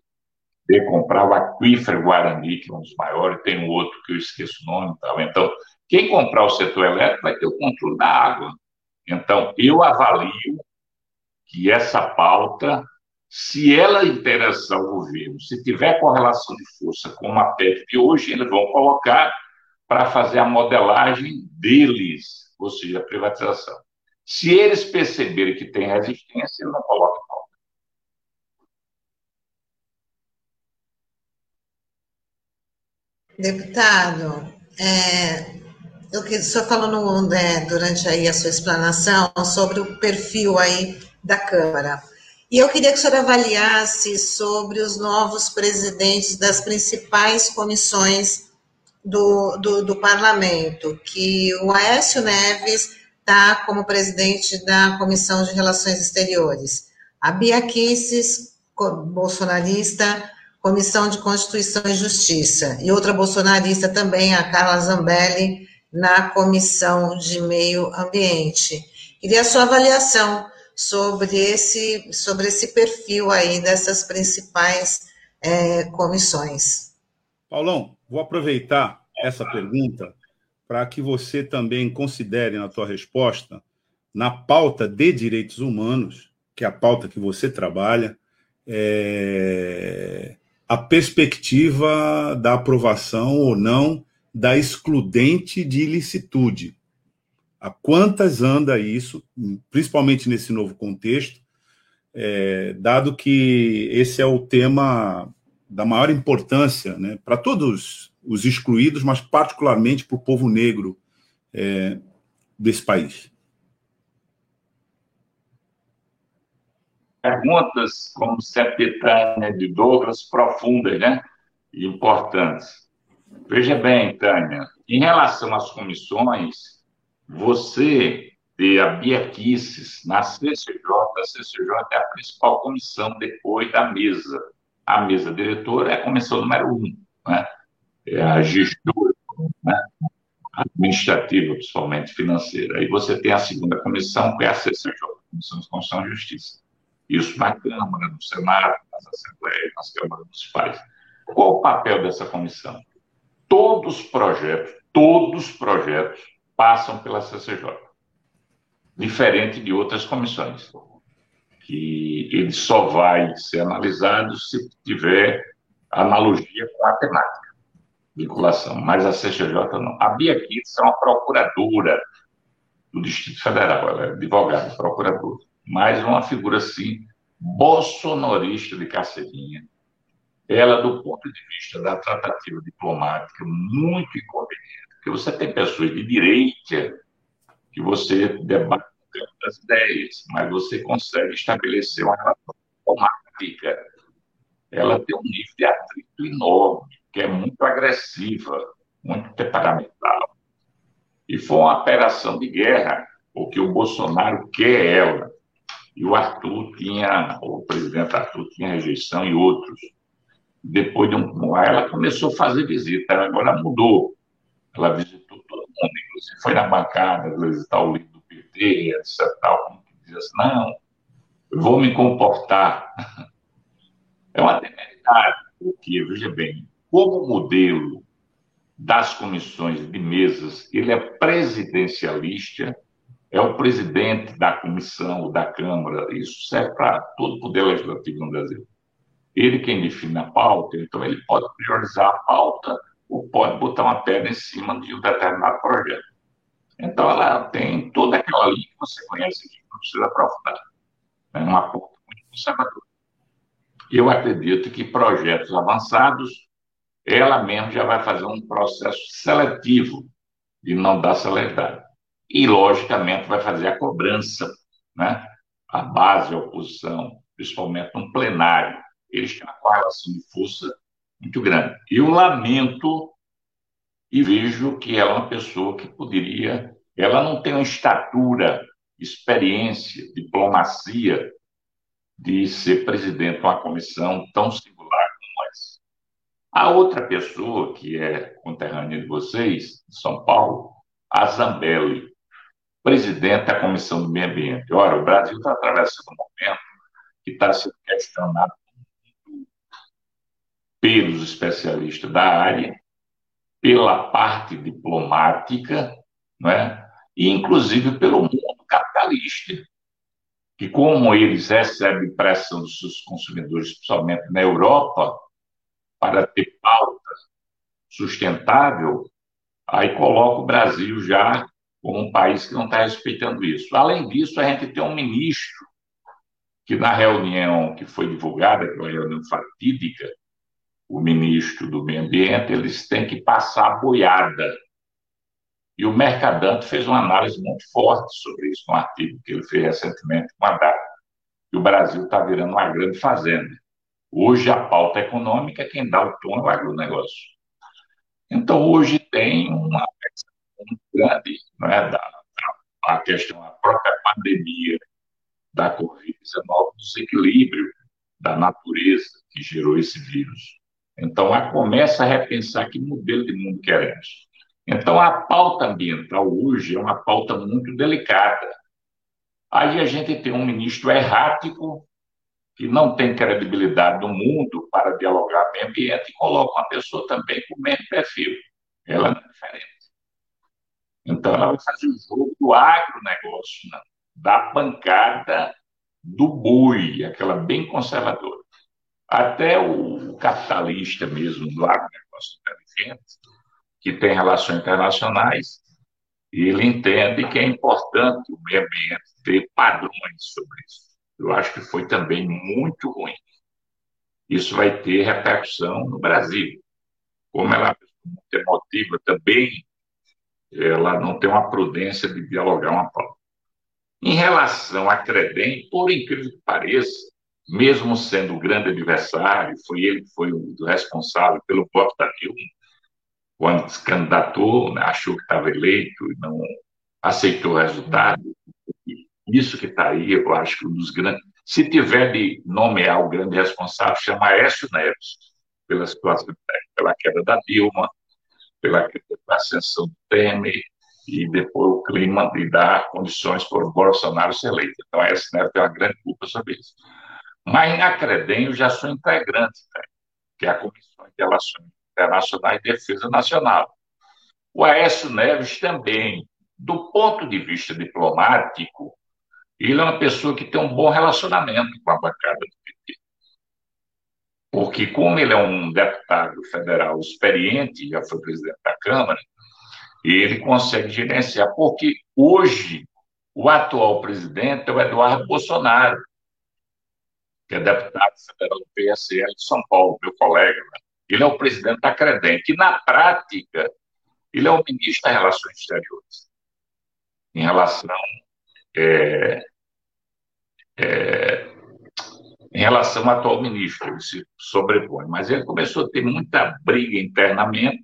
de comprar o aquífero Guarani, que é um dos maiores, tem um outro que eu esqueço o nome. Tal. Então, quem comprar o setor elétrico vai ter o controle da água. Então, eu avalio que essa pauta se ela interessa ao governo, se tiver correlação de força com uma PEC de hoje, eles vão colocar para fazer a modelagem deles, ou seja, a privatização. Se eles perceberem que tem resistência, eles não colocam pauta. Deputado, é, eu que o senhor falou no, né, durante aí a sua explanação sobre o perfil aí da Câmara. E eu queria que o senhor avaliasse sobre os novos presidentes das principais comissões do, do, do parlamento, que o Aécio Neves está como presidente da Comissão de Relações Exteriores, a Bia Kisses, bolsonarista, Comissão de Constituição e Justiça, e outra bolsonarista também, a Carla Zambelli, na Comissão de Meio Ambiente. Queria a sua avaliação sobre esse, sobre esse perfil aí dessas principais é, comissões. Paulão, vou aproveitar essa pergunta para que você também considere na tua resposta, na pauta de direitos humanos, que é a pauta que você trabalha, é, a perspectiva da aprovação ou não da excludente de ilicitude. A quantas anda isso, principalmente nesse novo contexto, é, dado que esse é o tema da maior importância né, para todos os excluídos, mas particularmente para o povo negro é, desse país. perguntas, como sempre, Tânia de Douglas, profundas, né? E importantes. Veja bem, Tânia, em relação às comissões, você ter a Bia Kisses na CCJ, a CCJ é a principal comissão depois da mesa. A mesa diretora é a comissão número um, né? é a gestora, né? administrativa, principalmente financeira. Aí você tem a segunda comissão, que é a CCJ, Comissão de Constituição e Justiça. Isso na Câmara, no Senado, nas Assembleias, nas Câmaras Municipais. Qual o papel dessa comissão? Todos os projetos, todos os projetos passam pela CCJ, diferente de outras comissões, que ele só vai ser analisado se tiver analogia com a temática vinculação, mas a CCJ não. A Bia Kitts é uma procuradora do Distrito Federal, ela é advogada, procuradora, mais uma figura assim, bolsonarista de carceirinha. Ela, do ponto de vista da tratativa diplomática, muito inconveniente, porque você tem pessoas de direita que você debate das ideias, mas você consegue estabelecer uma relação diplomática. Ela tem um nível de atrito enorme que é muito agressiva, muito temperamental. E foi uma operação de guerra, porque o Bolsonaro quer ela. E o Arthur tinha, o presidente Arthur tinha rejeição e outros. Depois de um ela começou a fazer visita, agora mudou. Ela visitou todo mundo, inclusive foi na bancada visitar o líder do PT, etc. Tal, como que diz assim, não, vou me comportar. É uma temeridade, porque, veja bem, como modelo das comissões de mesas, ele é presidencialista, é o presidente da comissão, da Câmara, isso serve para todo o poder legislativo no Brasil. Ele quem define a pauta, então ele pode priorizar a pauta ou pode botar uma pedra em cima de um determinado projeto. Então, ela tem toda aquela linha que você conhece aqui, não precisa aprofundar. É uma pauta muito conservadora. Eu acredito que projetos avançados ela mesma já vai fazer um processo seletivo de não dar celeridade. E, logicamente, vai fazer a cobrança, né? a base, a oposição, principalmente no plenário. Eles têm uma correlação de força muito grande. Eu lamento e vejo que ela é uma pessoa que poderia. Ela não tem uma estatura, experiência, diplomacia de ser presidente de uma comissão tão singular a outra pessoa, que é conterrânea de vocês, de São Paulo, a Zambelli, presidente da Comissão do Meio Ambiente. Ora, o Brasil está atravessando um momento que está sendo questionado pelos especialistas da área, pela parte diplomática, não é? e inclusive pelo mundo capitalista, que como eles recebem pressão dos seus consumidores, principalmente na Europa, para ter pauta sustentável, aí coloca o Brasil já como um país que não está respeitando isso. Além disso, a gente tem um ministro que, na reunião que foi divulgada, que é uma reunião fatídica, o ministro do Meio Ambiente, eles têm que passar a boiada. E o Mercadante fez uma análise muito forte sobre isso, num artigo que ele fez recentemente com a data. E o Brasil está virando uma grande fazenda. Hoje, a pauta econômica, quem dá o tom é o agronegócio. Então, hoje tem uma muito grande não é, da, a questão, a própria pandemia da Covid-19, desequilíbrio da natureza que gerou esse vírus. Então, a começa a repensar que modelo de mundo queremos. Então, a pauta ambiental hoje é uma pauta muito delicada. Aí a gente tem um ministro errático que não tem credibilidade no mundo para dialogar meio ambiente e coloca uma pessoa também com o mesmo perfil. Ela não é diferente. Então, ela vai fazer o jogo do agronegócio, né? da bancada do boi, aquela bem conservadora. Até o capitalista mesmo do agronegócio inteligente, que tem relações internacionais, ele entende que é importante o meio ambiente ter padrões sobre isso eu acho que foi também muito ruim. Isso vai ter repercussão no Brasil. Como ela é muito emotiva também, ela não tem uma prudência de dialogar uma pauta. Em relação à Credem, por incrível que pareça, mesmo sendo o grande adversário, foi ele que foi o responsável pelo voto da Dilma, quando se candidatou, né, achou que estava eleito e não aceitou o resultado. Isso que está aí, eu acho que um dos grandes. Se tiver de nomear o grande responsável, chama Aécio Neves, pela situação, pela queda da Dilma, pela ascensão do Temer, e depois o clima de dar condições para o Bolsonaro ser eleito. Então, a SNF tem uma grande culpa sobre isso. Mas em Acredem eu já sou integrante, né? que é a Comissão de Relações Internacionais e Defesa Nacional. O Aécio Neves também, do ponto de vista diplomático, ele é uma pessoa que tem um bom relacionamento com a bancada do PT. Porque, como ele é um deputado federal experiente, já foi presidente da Câmara, ele consegue gerenciar. Porque hoje, o atual presidente é o Eduardo Bolsonaro, que é deputado federal do PSL de São Paulo, meu colega. Né? Ele é o presidente da Credem, que, na prática, ele é o ministro das Relações Exteriores. Em relação. É, é, em relação ao atual ministro, ele se sobrepõe. Mas ele começou a ter muita briga internamente,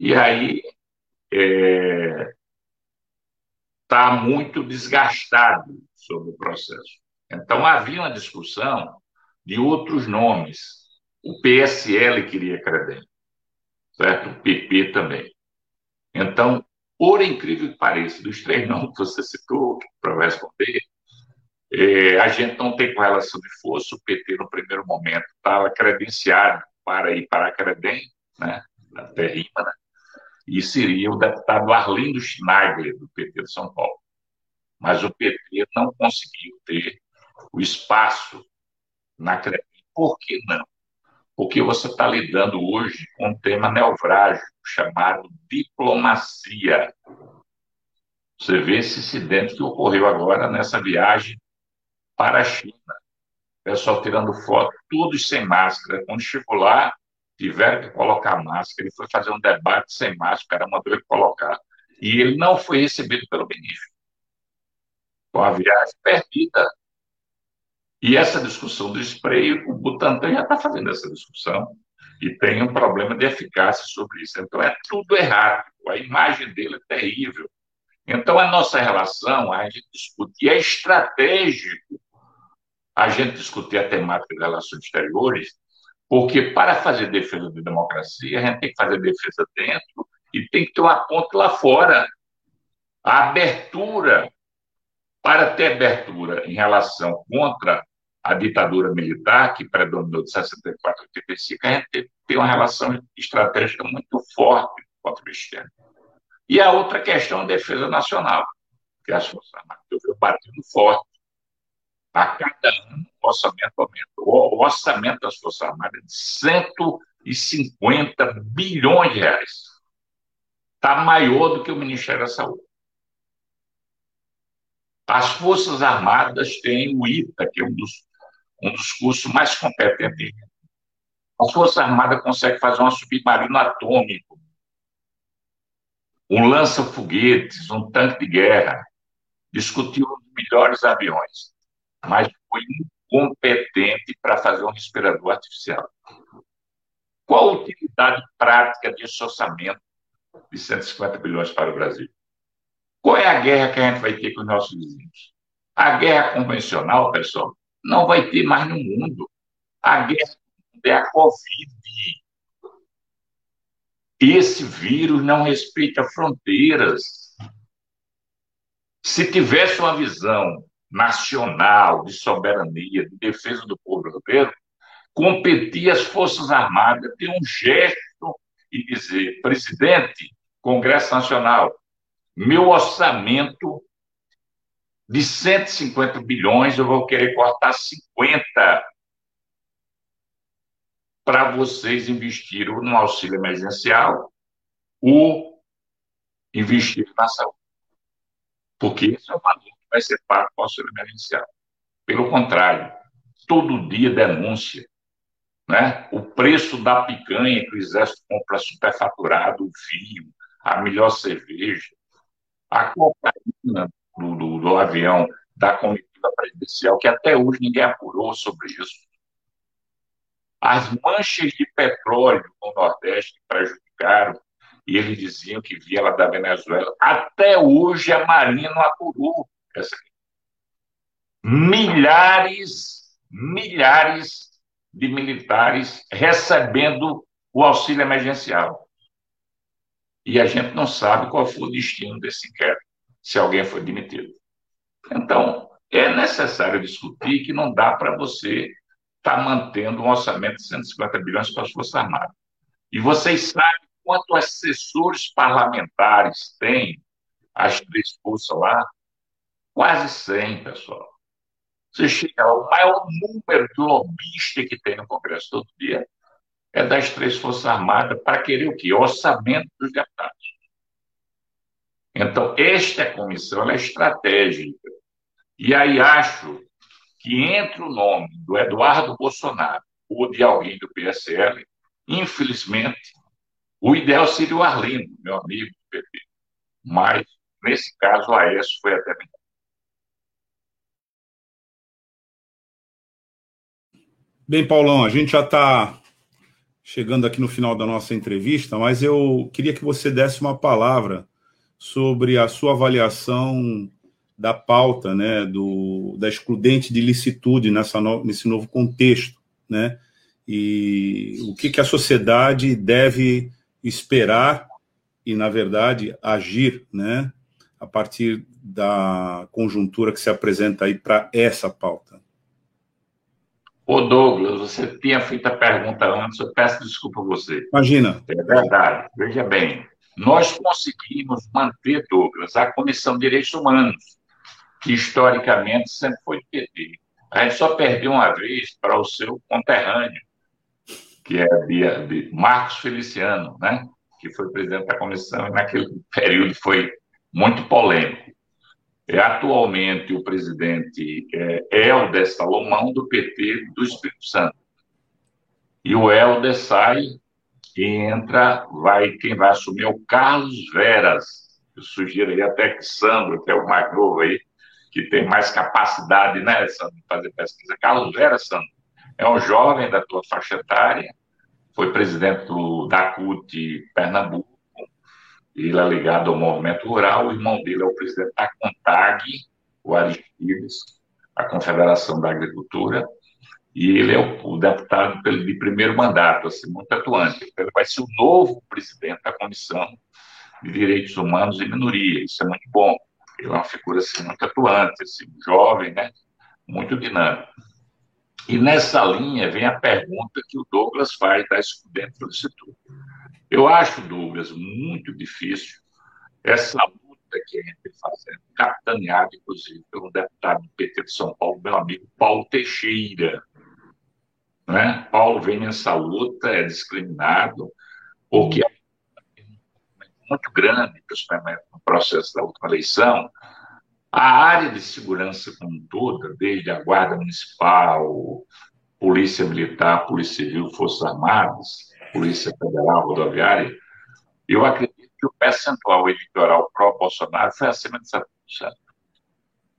e aí está é, tá muito desgastado sobre o processo. Então, havia uma discussão de outros nomes. O PSL queria Credem, certo? O PP também. Então, por incrível que pareça, dos três nomes que você citou, para responder, é, a gente não tem correlação de força. O PT, no primeiro momento, estava credenciado para ir para a Credem, né? até rima, né? e seria o deputado Arlindo Schneider, do PT de São Paulo. Mas o PT não conseguiu ter o espaço na CREMIN. Por que não? Porque você está lidando hoje com um tema neurálgico chamado diplomacia. Você vê esse incidente que ocorreu agora nessa viagem para a China. O pessoal tirando foto, todos sem máscara. Quando chegou lá, tiveram que colocar máscara. Ele foi fazer um debate sem máscara, mandou ele colocar. E ele não foi recebido pelo ministro. Com a viagem perdida. E essa discussão do spray, o Butantan já está fazendo essa discussão e tem um problema de eficácia sobre isso. Então é tudo errado. A imagem dele é terrível. Então a nossa relação, a gente discute, e é estratégico a gente discutir a temática de relações exteriores, porque para fazer defesa da democracia, a gente tem que fazer defesa dentro e tem que ter uma ponte lá fora. A abertura, para ter abertura em relação contra a ditadura militar, que predominou de 64 a 85, a gente tem uma relação estratégica muito forte contra o externo. E a outra questão é a defesa nacional, que as Forças Armadas estão batendo forte. A cada ano, o orçamento aumenta. O orçamento das Forças Armadas é de 150 bilhões de reais. Está maior do que o Ministério da Saúde. As Forças Armadas têm o ITA, que é um dos, um dos cursos mais competentes. As Forças Armadas conseguem fazer um submarino atômico, um lança-foguetes, um tanque de guerra, discutiu os melhores aviões mas foi incompetente para fazer um respirador artificial. Qual a utilidade prática desse orçamento de 150 bilhões para o Brasil? Qual é a guerra que a gente vai ter com os nossos vizinhos? A guerra convencional, pessoal, não vai ter mais no mundo. A guerra é a Covid. Esse vírus não respeita fronteiras. Se tivesse uma visão nacional, de soberania, de defesa do povo brasileiro, competir às Forças Armadas ter um gesto e dizer, presidente, Congresso Nacional, meu orçamento de 150 bilhões, eu vou querer cortar 50 para vocês investirem no auxílio emergencial ou investir na saúde. Porque esse é o valor vai ser pago com auxílio emergencial. Pelo contrário, todo dia denúncia. Né? O preço da picanha que o Exército compra superfaturado, o vinho, a melhor cerveja, a cocaína do, do, do avião da comitiva presidencial, que até hoje ninguém apurou sobre isso. As manchas de petróleo no Nordeste prejudicaram, e eles diziam que via lá da Venezuela. Até hoje a Marinha não apurou essa Milhares, milhares de militares recebendo o auxílio emergencial. E a gente não sabe qual foi o destino desse inquérito, se alguém foi demitido. Então, é necessário discutir que não dá para você estar tá mantendo um orçamento de 150 bilhões para as Forças Armadas. E vocês sabem quantos assessores parlamentares têm as três forças lá? Quase 100, pessoal. Você chega lá, o maior número de lobistas que tem no Congresso todo dia é das três Forças Armadas para querer o quê? Orçamento dos deputados. Então, esta comissão é estratégica. E aí acho que entre o nome do Eduardo Bolsonaro ou de alguém do PSL, infelizmente, o ideal seria o Arlindo, meu amigo do PP. Mas, nesse caso, o Aécio foi até melhor. Bem, Paulão, a gente já está chegando aqui no final da nossa entrevista, mas eu queria que você desse uma palavra sobre a sua avaliação da pauta, né, do, da excludente de licitude nessa no, nesse novo contexto, né, e o que, que a sociedade deve esperar e, na verdade, agir, né, a partir da conjuntura que se apresenta aí para essa pauta. Ô Douglas, você tinha feito a pergunta antes, eu peço desculpa a você. Imagina. É verdade. Veja bem, nós conseguimos manter, Douglas, a Comissão de Direitos Humanos, que historicamente sempre foi do PT. A gente só perdeu uma vez para o seu conterrâneo, que é de Marcos Feliciano, né? que foi presidente da comissão, e naquele período foi muito polêmico. É, atualmente, o presidente é Helder Salomão, do PT do Espírito Santo. E o Helder sai e entra, vai, quem vai assumir é o Carlos Veras. Eu sugiro aí até que Sandro, que é o mais novo aí, que tem mais capacidade, né, Sandro, de fazer pesquisa. Carlos Veras, Sandro, é um jovem da tua faixa etária, foi presidente do, da CUT Pernambuco, ele é ligado ao movimento rural, o irmão dele é o presidente da CONTAG, o Aristides, a Confederação da Agricultura, e ele é o, o deputado de primeiro mandato, assim, muito atuante. Então, ele vai ser o novo presidente da Comissão de Direitos Humanos e Minoria. Isso é muito bom. Ele é uma figura assim, muito atuante, assim, jovem, né? muito dinâmico. E nessa linha vem a pergunta que o Douglas faz da Estudante do Instituto. Eu acho, Douglas, muito difícil essa luta que a gente fazendo, capitaneada, inclusive, pelo deputado do PT de São Paulo, meu amigo Paulo Teixeira. Né? Paulo vem nessa luta, é discriminado, porque é muito grande, principalmente no processo da última eleição, a área de segurança como toda, desde a Guarda Municipal, Polícia Militar, Polícia Civil, Forças Armadas, Polícia Federal Rodoviária, eu acredito que o percentual eleitoral pró-Bolsonaro foi acima de 7%.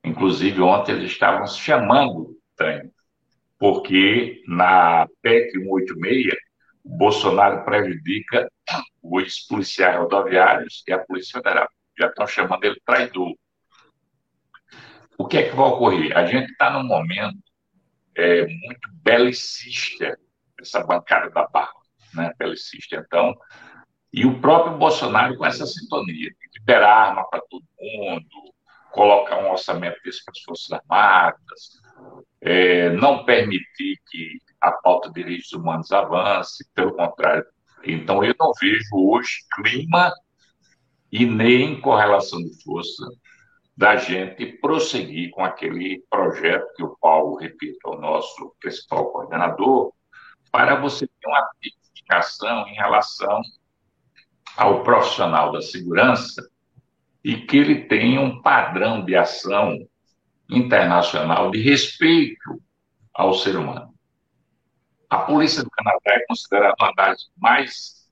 Inclusive, ontem eles estavam chamando Tânia, porque na PEC 186, o Bolsonaro prejudica os policiais rodoviários e a Polícia Federal. Já estão chamando ele traidor. O que é que vai ocorrer? A gente está num momento é, muito belicista, essa bancada da barra né, belicista. Então, e o próprio Bolsonaro com essa sintonia, de liberar arma para todo mundo, colocar um orçamento desse para as Forças Armadas, é, não permitir que a pauta de direitos humanos avance, pelo contrário. Então, eu não vejo hoje clima e nem correlação de força da gente prosseguir com aquele projeto que o Paulo, repito, é o nosso principal coordenador, para você ter uma indicação em relação ao profissional da segurança e que ele tenha um padrão de ação internacional de respeito ao ser humano. A polícia do Canadá é considerada uma das mais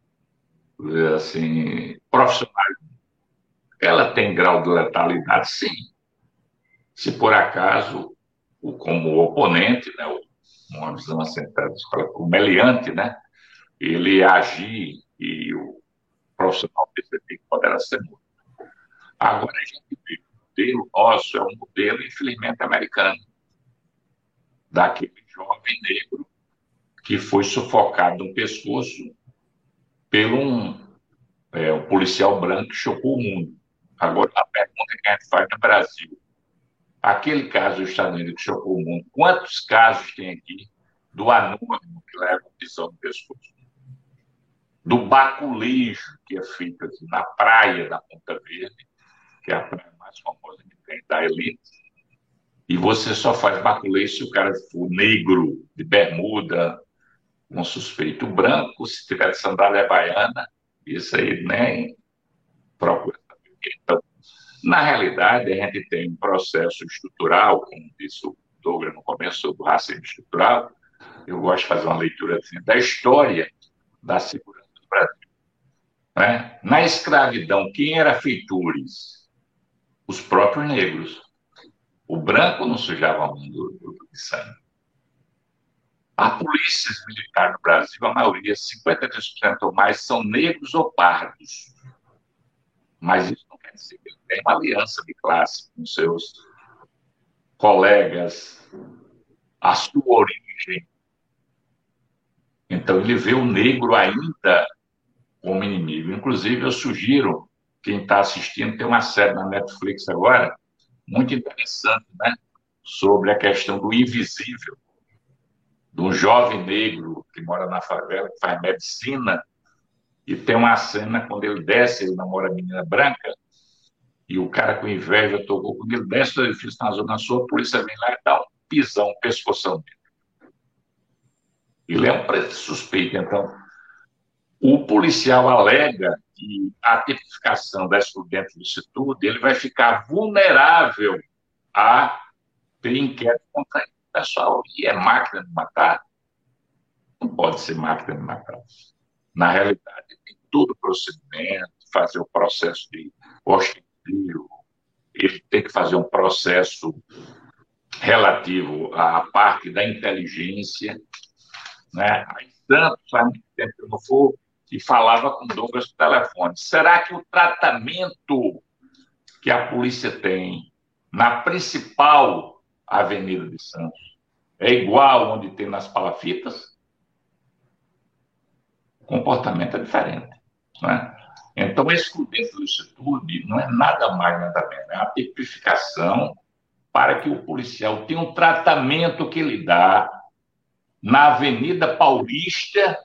assim profissionais. Ela tem grau de letalidade, sim. Se por acaso como oponente, né, uma visão assim, o meliante, né, ele agir e o profissional perceber que poderá ser morto. Agora a gente vê o modelo nosso é um modelo, infelizmente, americano, daquele jovem negro que foi sufocado no pescoço pelo um, é, um policial branco que chocou o mundo. Agora, a pergunta que a gente faz no Brasil, aquele caso dos Estados Unidos que chocou o mundo, quantos casos tem aqui do anônimo que leva prisão no pescoço? Do baculejo que é feito aqui na praia da Ponta Verde, que é a praia mais famosa que tem da elite, e você só faz baculejo se o cara for negro, de bermuda, um suspeito branco, se tiver sandália baiana, isso aí nem procura saber. Então, na realidade, a gente tem um processo estrutural, como disse o Douglas no começo, do racismo estrutural. Eu gosto de fazer uma leitura assim, da história da segurança do Brasil. Né? Na escravidão, quem era feitures? Os próprios negros. O branco não sujava a mão do, do, do sangue. A polícia militar no Brasil, a maioria, 53% ou mais, são negros ou pardos. Mas isso não quer dizer que ele tem uma aliança de classe com seus colegas, a sua origem. Então, ele vê o negro ainda como inimigo. Inclusive, eu sugiro, quem está assistindo, tem uma série na Netflix agora, muito interessante, né? Sobre a questão do invisível de um jovem negro que mora na favela, que faz medicina, e tem uma cena quando ele desce, ele namora a menina branca, e o cara com inveja tocou, quando ele desce do edifício na Zona Sul, a polícia vem lá e dá um pisão, um pescoção dele. Ele é um suspeito, então. O policial alega que a tipificação da excludente licitude, ele vai ficar vulnerável a inquérito contra ele pessoal, e é máquina de matar? Não pode ser máquina de matar. Na realidade, tem todo o procedimento, fazer o processo de hostilio, ele tem que fazer um processo relativo à parte da inteligência, né? Tanto faz muito tempo eu não for e falava com Douglas no telefone. Será que o tratamento que a polícia tem na principal Avenida de Santos. É igual onde tem nas palafitas? O comportamento é diferente. Né? Então, excludente do licitude não é nada mais, nada menos. É uma tipificação para que o policial tenha um tratamento que ele dá na Avenida Paulista,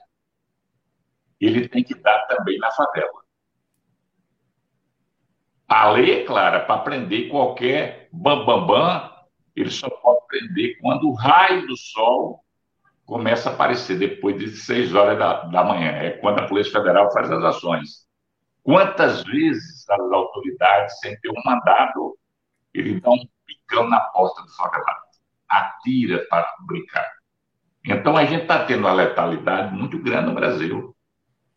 ele tem que dar também na favela. A lei é clara para prender qualquer bambambam bam, bam, ele só pode prender quando o raio do sol começa a aparecer depois de seis horas da, da manhã. É quando a Polícia Federal faz as ações. Quantas vezes as autoridades, sem ter um mandado, ele dá um picão na porta do favelado, atira para brincar. Então a gente está tendo uma letalidade muito grande no Brasil.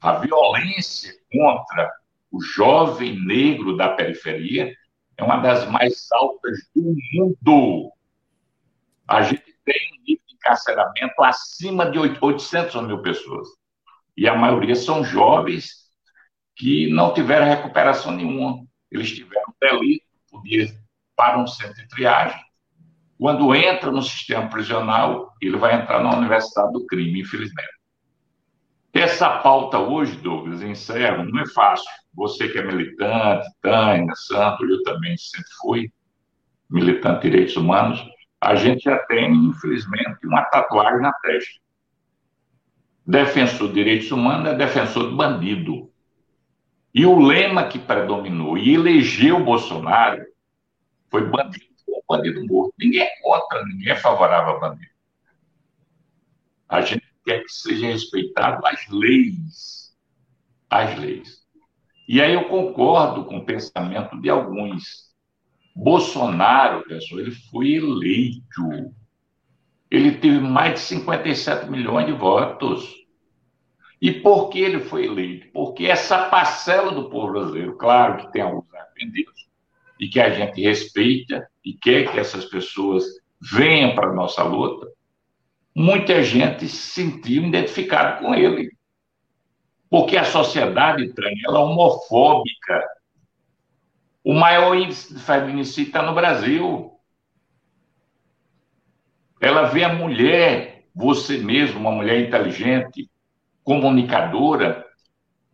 A violência contra o jovem negro da periferia é uma das mais altas do mundo. A gente tem um nível de encarceramento acima de 800 mil pessoas. E a maioria são jovens que não tiveram recuperação nenhuma. Eles tiveram delito, podia para um centro de triagem. Quando entra no sistema prisional, ele vai entrar na universidade do crime, infelizmente. Essa pauta hoje, Douglas, encerro, não é fácil. Você que é militante, Tânia, Santos, eu também sempre fui militante de direitos humanos, a gente já tem, infelizmente, uma tatuagem na testa. Defensor de direitos humanos é defensor de bandido. E o lema que predominou e elegeu Bolsonaro foi bandido, bandido morto. Ninguém é contra, ninguém é favorável a bandido. A gente quer que seja respeitado as leis. As leis. E aí eu concordo com o pensamento de alguns. Bolsonaro, pessoal, ele foi eleito. Ele teve mais de 57 milhões de votos. E por que ele foi eleito? Porque essa parcela do povo brasileiro, claro que tem alguns arrependidos, e que a gente respeita e quer que essas pessoas venha para a nossa luta, muita gente se sentiu identificado com ele. Porque a sociedade, ela é homofóbica. O maior índice de feminicídio está no Brasil. Ela vê a mulher, você mesmo, uma mulher inteligente, comunicadora,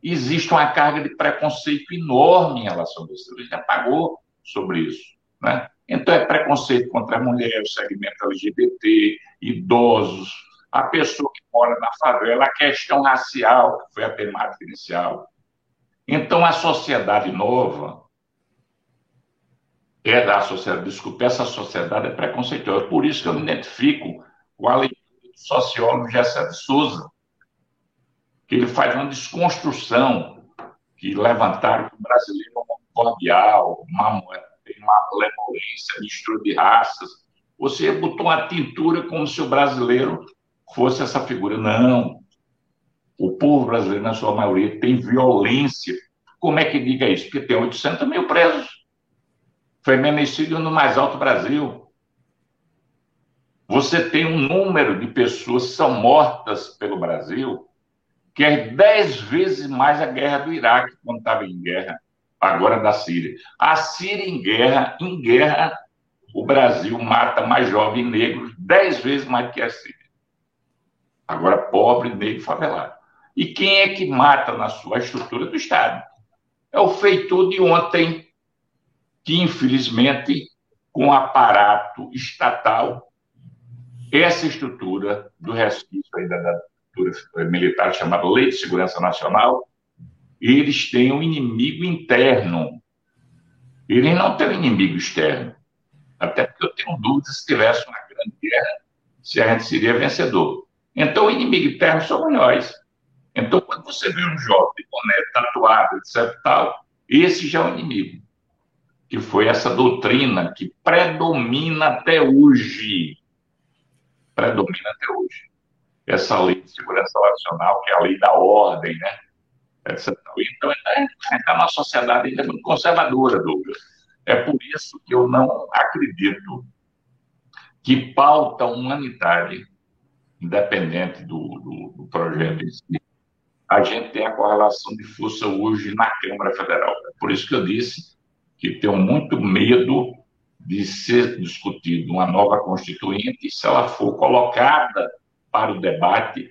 existe uma carga de preconceito enorme em relação a você. Ele já pagou sobre isso. Né? Então, é preconceito contra a mulher, o segmento LGBT, idosos, a pessoa que mora na favela, a questão racial, que foi a temática inicial. Então, a sociedade nova é da sociedade, desculpe, essa sociedade é preconceituosa. Por isso que eu me identifico com a leitura do sociólogo Gessé de Souza, que ele faz uma desconstrução que levantaram que o brasileiro é um cordial, uma, uma mistura de raças. Você botou uma tintura como se o brasileiro fosse essa figura. Não. O povo brasileiro, na sua maioria, tem violência. Como é que diga isso? Porque tem 800 mil presos. Feminicídio no mais alto Brasil. Você tem um número de pessoas que são mortas pelo Brasil que é dez vezes mais a guerra do Iraque, quando estava em guerra, agora da Síria. A Síria em guerra, em guerra, o Brasil mata mais jovens negros dez vezes mais que a Síria. Agora, pobre, negro, favelado. E quem é que mata na sua estrutura do Estado? É o feitor de ontem, que infelizmente, com o aparato estatal, essa estrutura do resquício ainda da militar chamada Lei de Segurança Nacional, eles têm um inimigo interno. Eles não têm um inimigo externo. Até porque eu tenho dúvidas se tivesse uma grande guerra, se a gente seria vencedor. Então, o inimigo interno somos nós. Então, quando você vê um jovem boné tatuado, etc. Tal, esse já é o inimigo. Que foi essa doutrina que predomina até hoje. Predomina até hoje essa lei de segurança nacional, que é a lei da ordem, né? Então, está é, uma sociedade ainda muito conservadora, Douglas. É por isso que eu não acredito que pauta humanitária, independente do, do, do projeto em si, a gente tem a correlação de força hoje na Câmara Federal. É por isso que eu disse que tenho muito medo de ser discutido uma nova Constituinte, se ela for colocada para o debate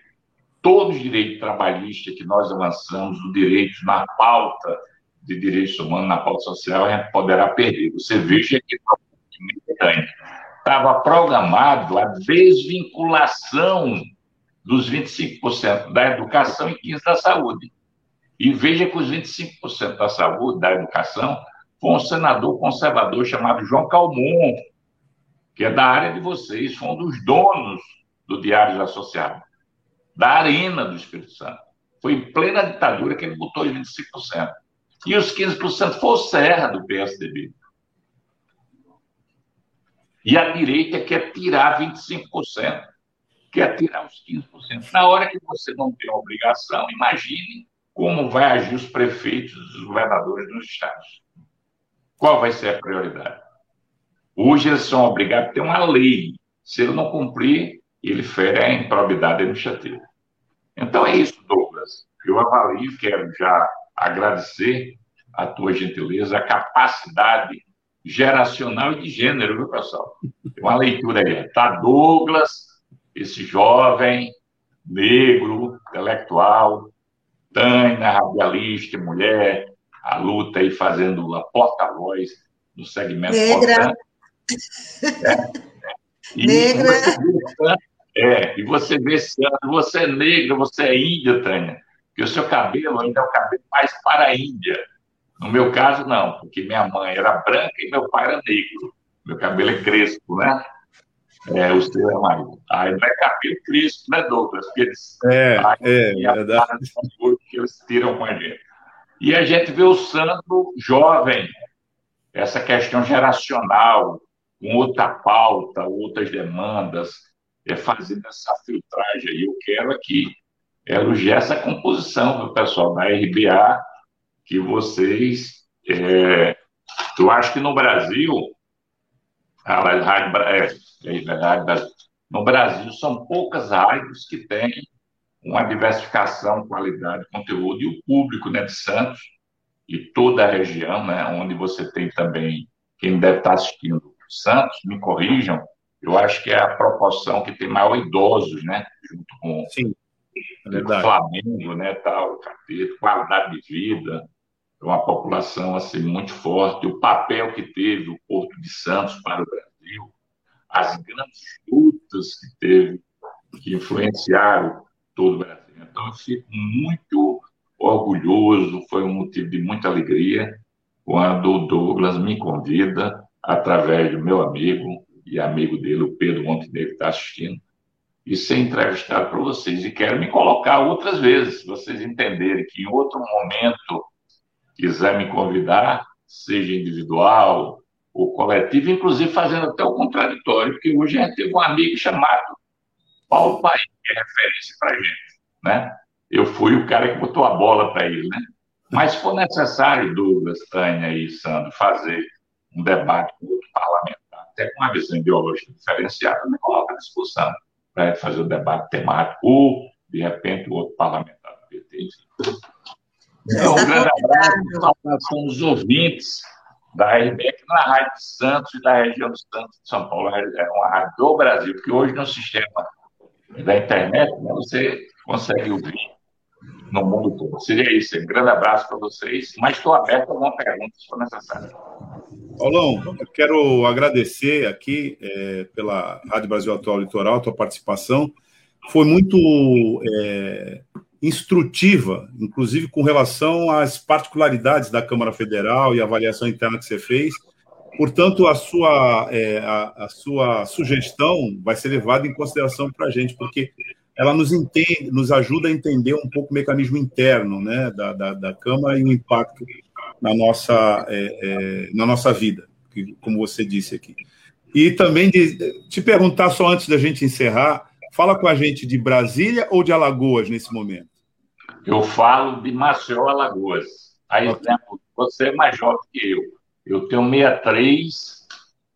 todos os direitos trabalhistas que nós avançamos, os direitos na pauta de direitos humanos, na pauta social, a gente poderá perder. Você veja que estava programado a desvinculação dos 25% da educação e 15% da saúde. E veja que os 25% da saúde, da educação, foi um senador conservador chamado João Calmon, que é da área de vocês, foi um dos donos do Diário Associado, da Arena do Espírito Santo. Foi em plena ditadura que ele botou os 25%. E os 15% foi o Serra, do PSDB. E a direita quer tirar 25%, quer tirar os 15%. Na hora que você não tem obrigação, imagine como vai agir os prefeitos os governadores dos estados. Qual vai ser a prioridade? Hoje eles são obrigados a ter uma lei. Se ele não cumprir, ele fere a improbidade administrativa. Então é isso, Douglas. Eu avalio, quero já agradecer a tua gentileza, a capacidade geracional e de gênero, viu, pessoal? Tem uma leitura aí. Tá Douglas, esse jovem, negro, intelectual, Tânia, radialista, mulher, a luta aí fazendo a porta-voz no segmento. Negra. É. E Negra. É, e você vê, você é negra, você é índia, Tânia, que o seu cabelo ainda é o cabelo mais para a Índia. No meu caso, não, porque minha mãe era branca e meu pai era negro. Meu cabelo é crespo, né? É, o seu é mais. Aí não é cabelo crespo, né, Douglas? Porque eles, é, é, é verdade. que eles tiram com a gente. E a gente vê o Sandro jovem, essa questão geracional, com outra pauta, outras demandas, é, fazendo essa filtragem aí. Eu quero aqui elogiar essa composição do pessoal da RBA, que vocês. É, eu acho que no Brasil A rádio, é, é, no Brasil, são poucas rádios que têm uma diversificação, qualidade, conteúdo, e o público né, de Santos e toda a região, né, onde você tem também, quem deve estar assistindo Santos, me corrijam, eu acho que é a proporção que tem maior idosos, né, junto com Sim, é o Flamengo, né, tal, qualidade de vida, é uma população assim muito forte, o papel que teve o Porto de Santos para o Brasil, as grandes lutas que teve, que influenciaram todo o Brasil. Então, eu fico muito orgulhoso, foi um motivo de muita alegria quando o Douglas me convida, através do meu amigo e amigo dele, o Pedro Montenegro, está assistindo, e ser entrevistado para vocês. E quero me colocar outras vezes, se vocês entenderem que em outro momento quiser me convidar, seja individual ou coletivo, inclusive fazendo até o contraditório, porque hoje a gente teve um amigo chamado Paulo Paim, que é referência para a gente, né? Eu fui o cara que botou a bola para ele, né? Mas se for necessário, Douglas, Tânia e Sandro, fazer um debate com outro parlamentar, até com uma visão ideológica diferenciada, me coloca à discussão para fazer o debate temático, ou, de repente, o outro parlamentar do PT, enfim. Então, um grande abraço com os ouvintes da RBEC na Rádio Santos e da região do Santos de São Paulo. É uma rádio do Brasil, porque hoje no sistema da internet né, você consegue ouvir no mundo todo. Seria isso. Um grande abraço para vocês. Mas estou aberto a alguma pergunta, se for necessário. Paulão, eu quero agradecer aqui é, pela Rádio Brasil Atual Litoral, tua participação. Foi muito é, instrutiva, inclusive com relação às particularidades da Câmara Federal e a avaliação interna que você fez. Portanto, a sua, é, a, a, sua sugestão vai ser levada em consideração para a gente, porque ela nos entende, nos ajuda a entender um pouco o mecanismo interno né, da, da, da Câmara e o impacto na nossa, é, é, na nossa vida, como você disse aqui. E também de, te perguntar, só antes da gente encerrar, fala com a gente de Brasília ou de Alagoas nesse momento? Eu falo de Maceió, Alagoas. Aí, exemplo, você é mais jovem que eu. Eu tenho 63,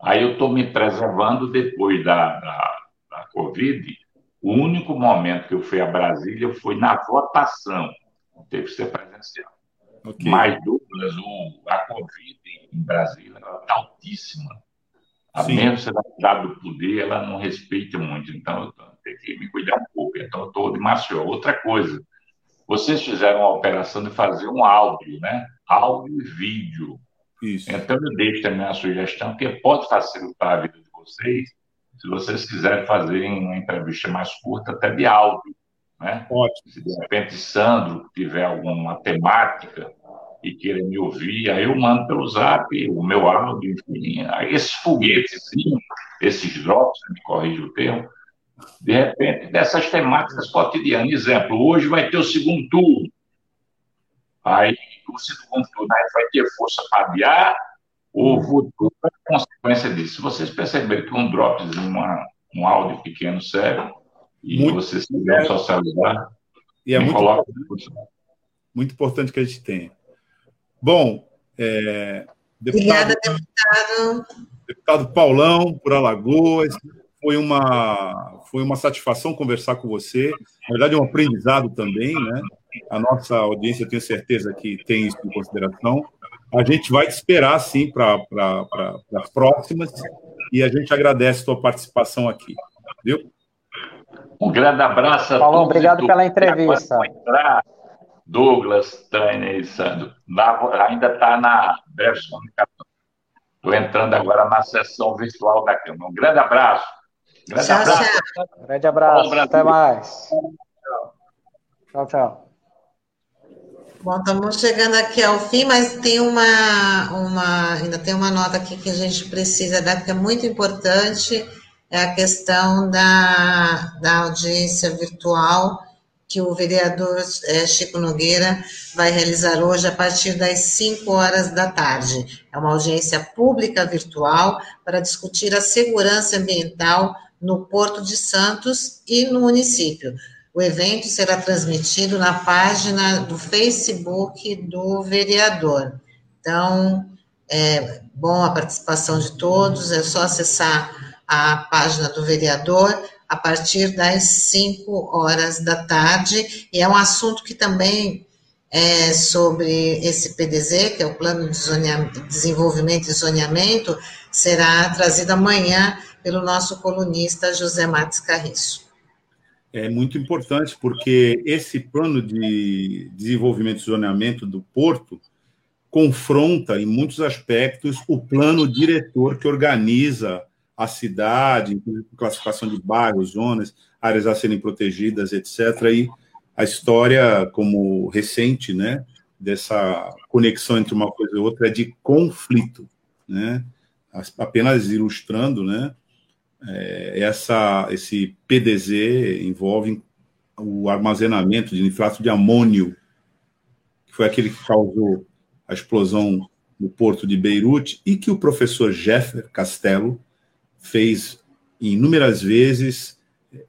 aí eu estou me preservando depois da, da, da Covid. O único momento que eu fui a Brasília foi na votação. Teve que ser presencial. Okay. Mas, Douglas, o, a Covid em Brasília está altíssima. A Sim. dado do poder, ela não respeita muito. Então, eu tenho que me cuidar um pouco. Então, eu estou de Maceió. Outra coisa, vocês fizeram uma operação de fazer um áudio, né? Áudio e vídeo. Isso. Então, eu deixo também a sugestão que pode facilitar a vida de vocês, se vocês quiserem fazer uma entrevista mais curta, até de áudio. Né? Ótimo. Se de repente Sandro tiver alguma temática e queira me ouvir, aí eu mando pelo zap o meu áudio, enfim. Aí esses foguetes, esses drops, me corrija o termo, de repente, dessas temáticas cotidianas. Exemplo, hoje vai ter o segundo turno. Aí, o segundo turno aí vai ter força para adiar ou futuro é consequência disso. Se vocês perceberem que um drops, uma, um áudio pequeno serve, e muito, vocês quiserem socializar, e é muito, importante, muito importante que a gente tenha. Bom, é, deputado, Obrigada, deputado. Deputado Paulão, por Alagoas, foi uma, foi uma satisfação conversar com você. Na verdade, é um aprendizado também, né? A nossa audiência, eu tenho certeza que tem isso em consideração. A gente vai te esperar, sim, para as próximas. E a gente agradece a tua participação aqui. Viu? Um grande abraço a Paulo, todos. obrigado pela entrevista. Douglas, Tânia e Sandro. ainda está na versão. Estou entrando agora na sessão virtual da Câmara. Um grande abraço. Grande tchau, abraço. Tchau. Grande abraço. Até mais. Tchau, tchau. Bom, estamos chegando aqui ao fim, mas tem uma, uma, ainda tem uma nota aqui que a gente precisa dar, que é muito importante, é a questão da, da audiência virtual que o vereador é, Chico Nogueira vai realizar hoje a partir das 5 horas da tarde. É uma audiência pública virtual para discutir a segurança ambiental no Porto de Santos e no município. O evento será transmitido na página do Facebook do vereador. Então, é bom a participação de todos, é só acessar a página do vereador a partir das 5 horas da tarde, e é um assunto que também é sobre esse PDZ, que é o Plano de Desenvolvimento e Zoneamento, será trazido amanhã pelo nosso colunista José Matos Carriço. É muito importante, porque esse plano de desenvolvimento e zoneamento do Porto confronta, em muitos aspectos, o plano diretor que organiza a cidade, inclusive classificação de bairros, zonas, áreas a serem protegidas, etc. E a história, como recente, né, dessa conexão entre uma coisa e outra é de conflito, né? Apenas ilustrando, né? É, essa, esse PDZ envolve o armazenamento de nitrato de amônio, que foi aquele que causou a explosão no porto de Beirute e que o professor Jeffer Castello fez inúmeras vezes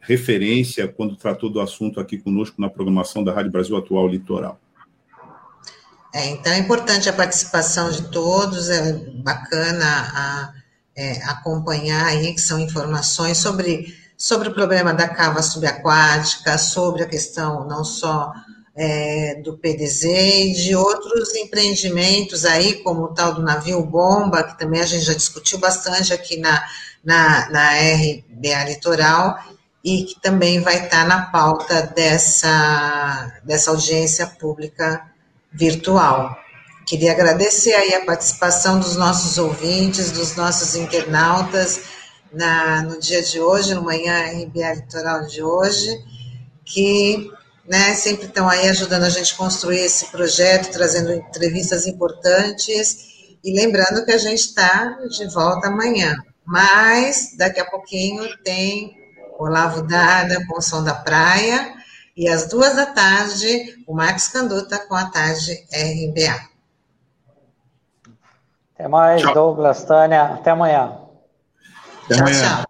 referência quando tratou do assunto aqui conosco na programação da Rádio Brasil Atual Litoral. É, então é importante a participação de todos, é bacana a, é, acompanhar aí, que são informações sobre, sobre o problema da cava subaquática, sobre a questão não só é, do PDZ e de outros empreendimentos aí, como o tal do navio bomba, que também a gente já discutiu bastante aqui na, na, na RBA Litoral, e que também vai estar na pauta dessa, dessa audiência pública virtual. Queria agradecer aí a participação dos nossos ouvintes, dos nossos internautas na, no dia de hoje, no Manhã RBA Litoral de hoje, que né, sempre estão aí ajudando a gente a construir esse projeto, trazendo entrevistas importantes, e lembrando que a gente está de volta amanhã. Mas daqui a pouquinho tem Olavo Dada com o Som da Praia, e às duas da tarde, o Marcos Canduta com a tarde RBA. Até mais, tchau. Douglas, Tânia. Até amanhã. Até tchau, amanhã. tchau. A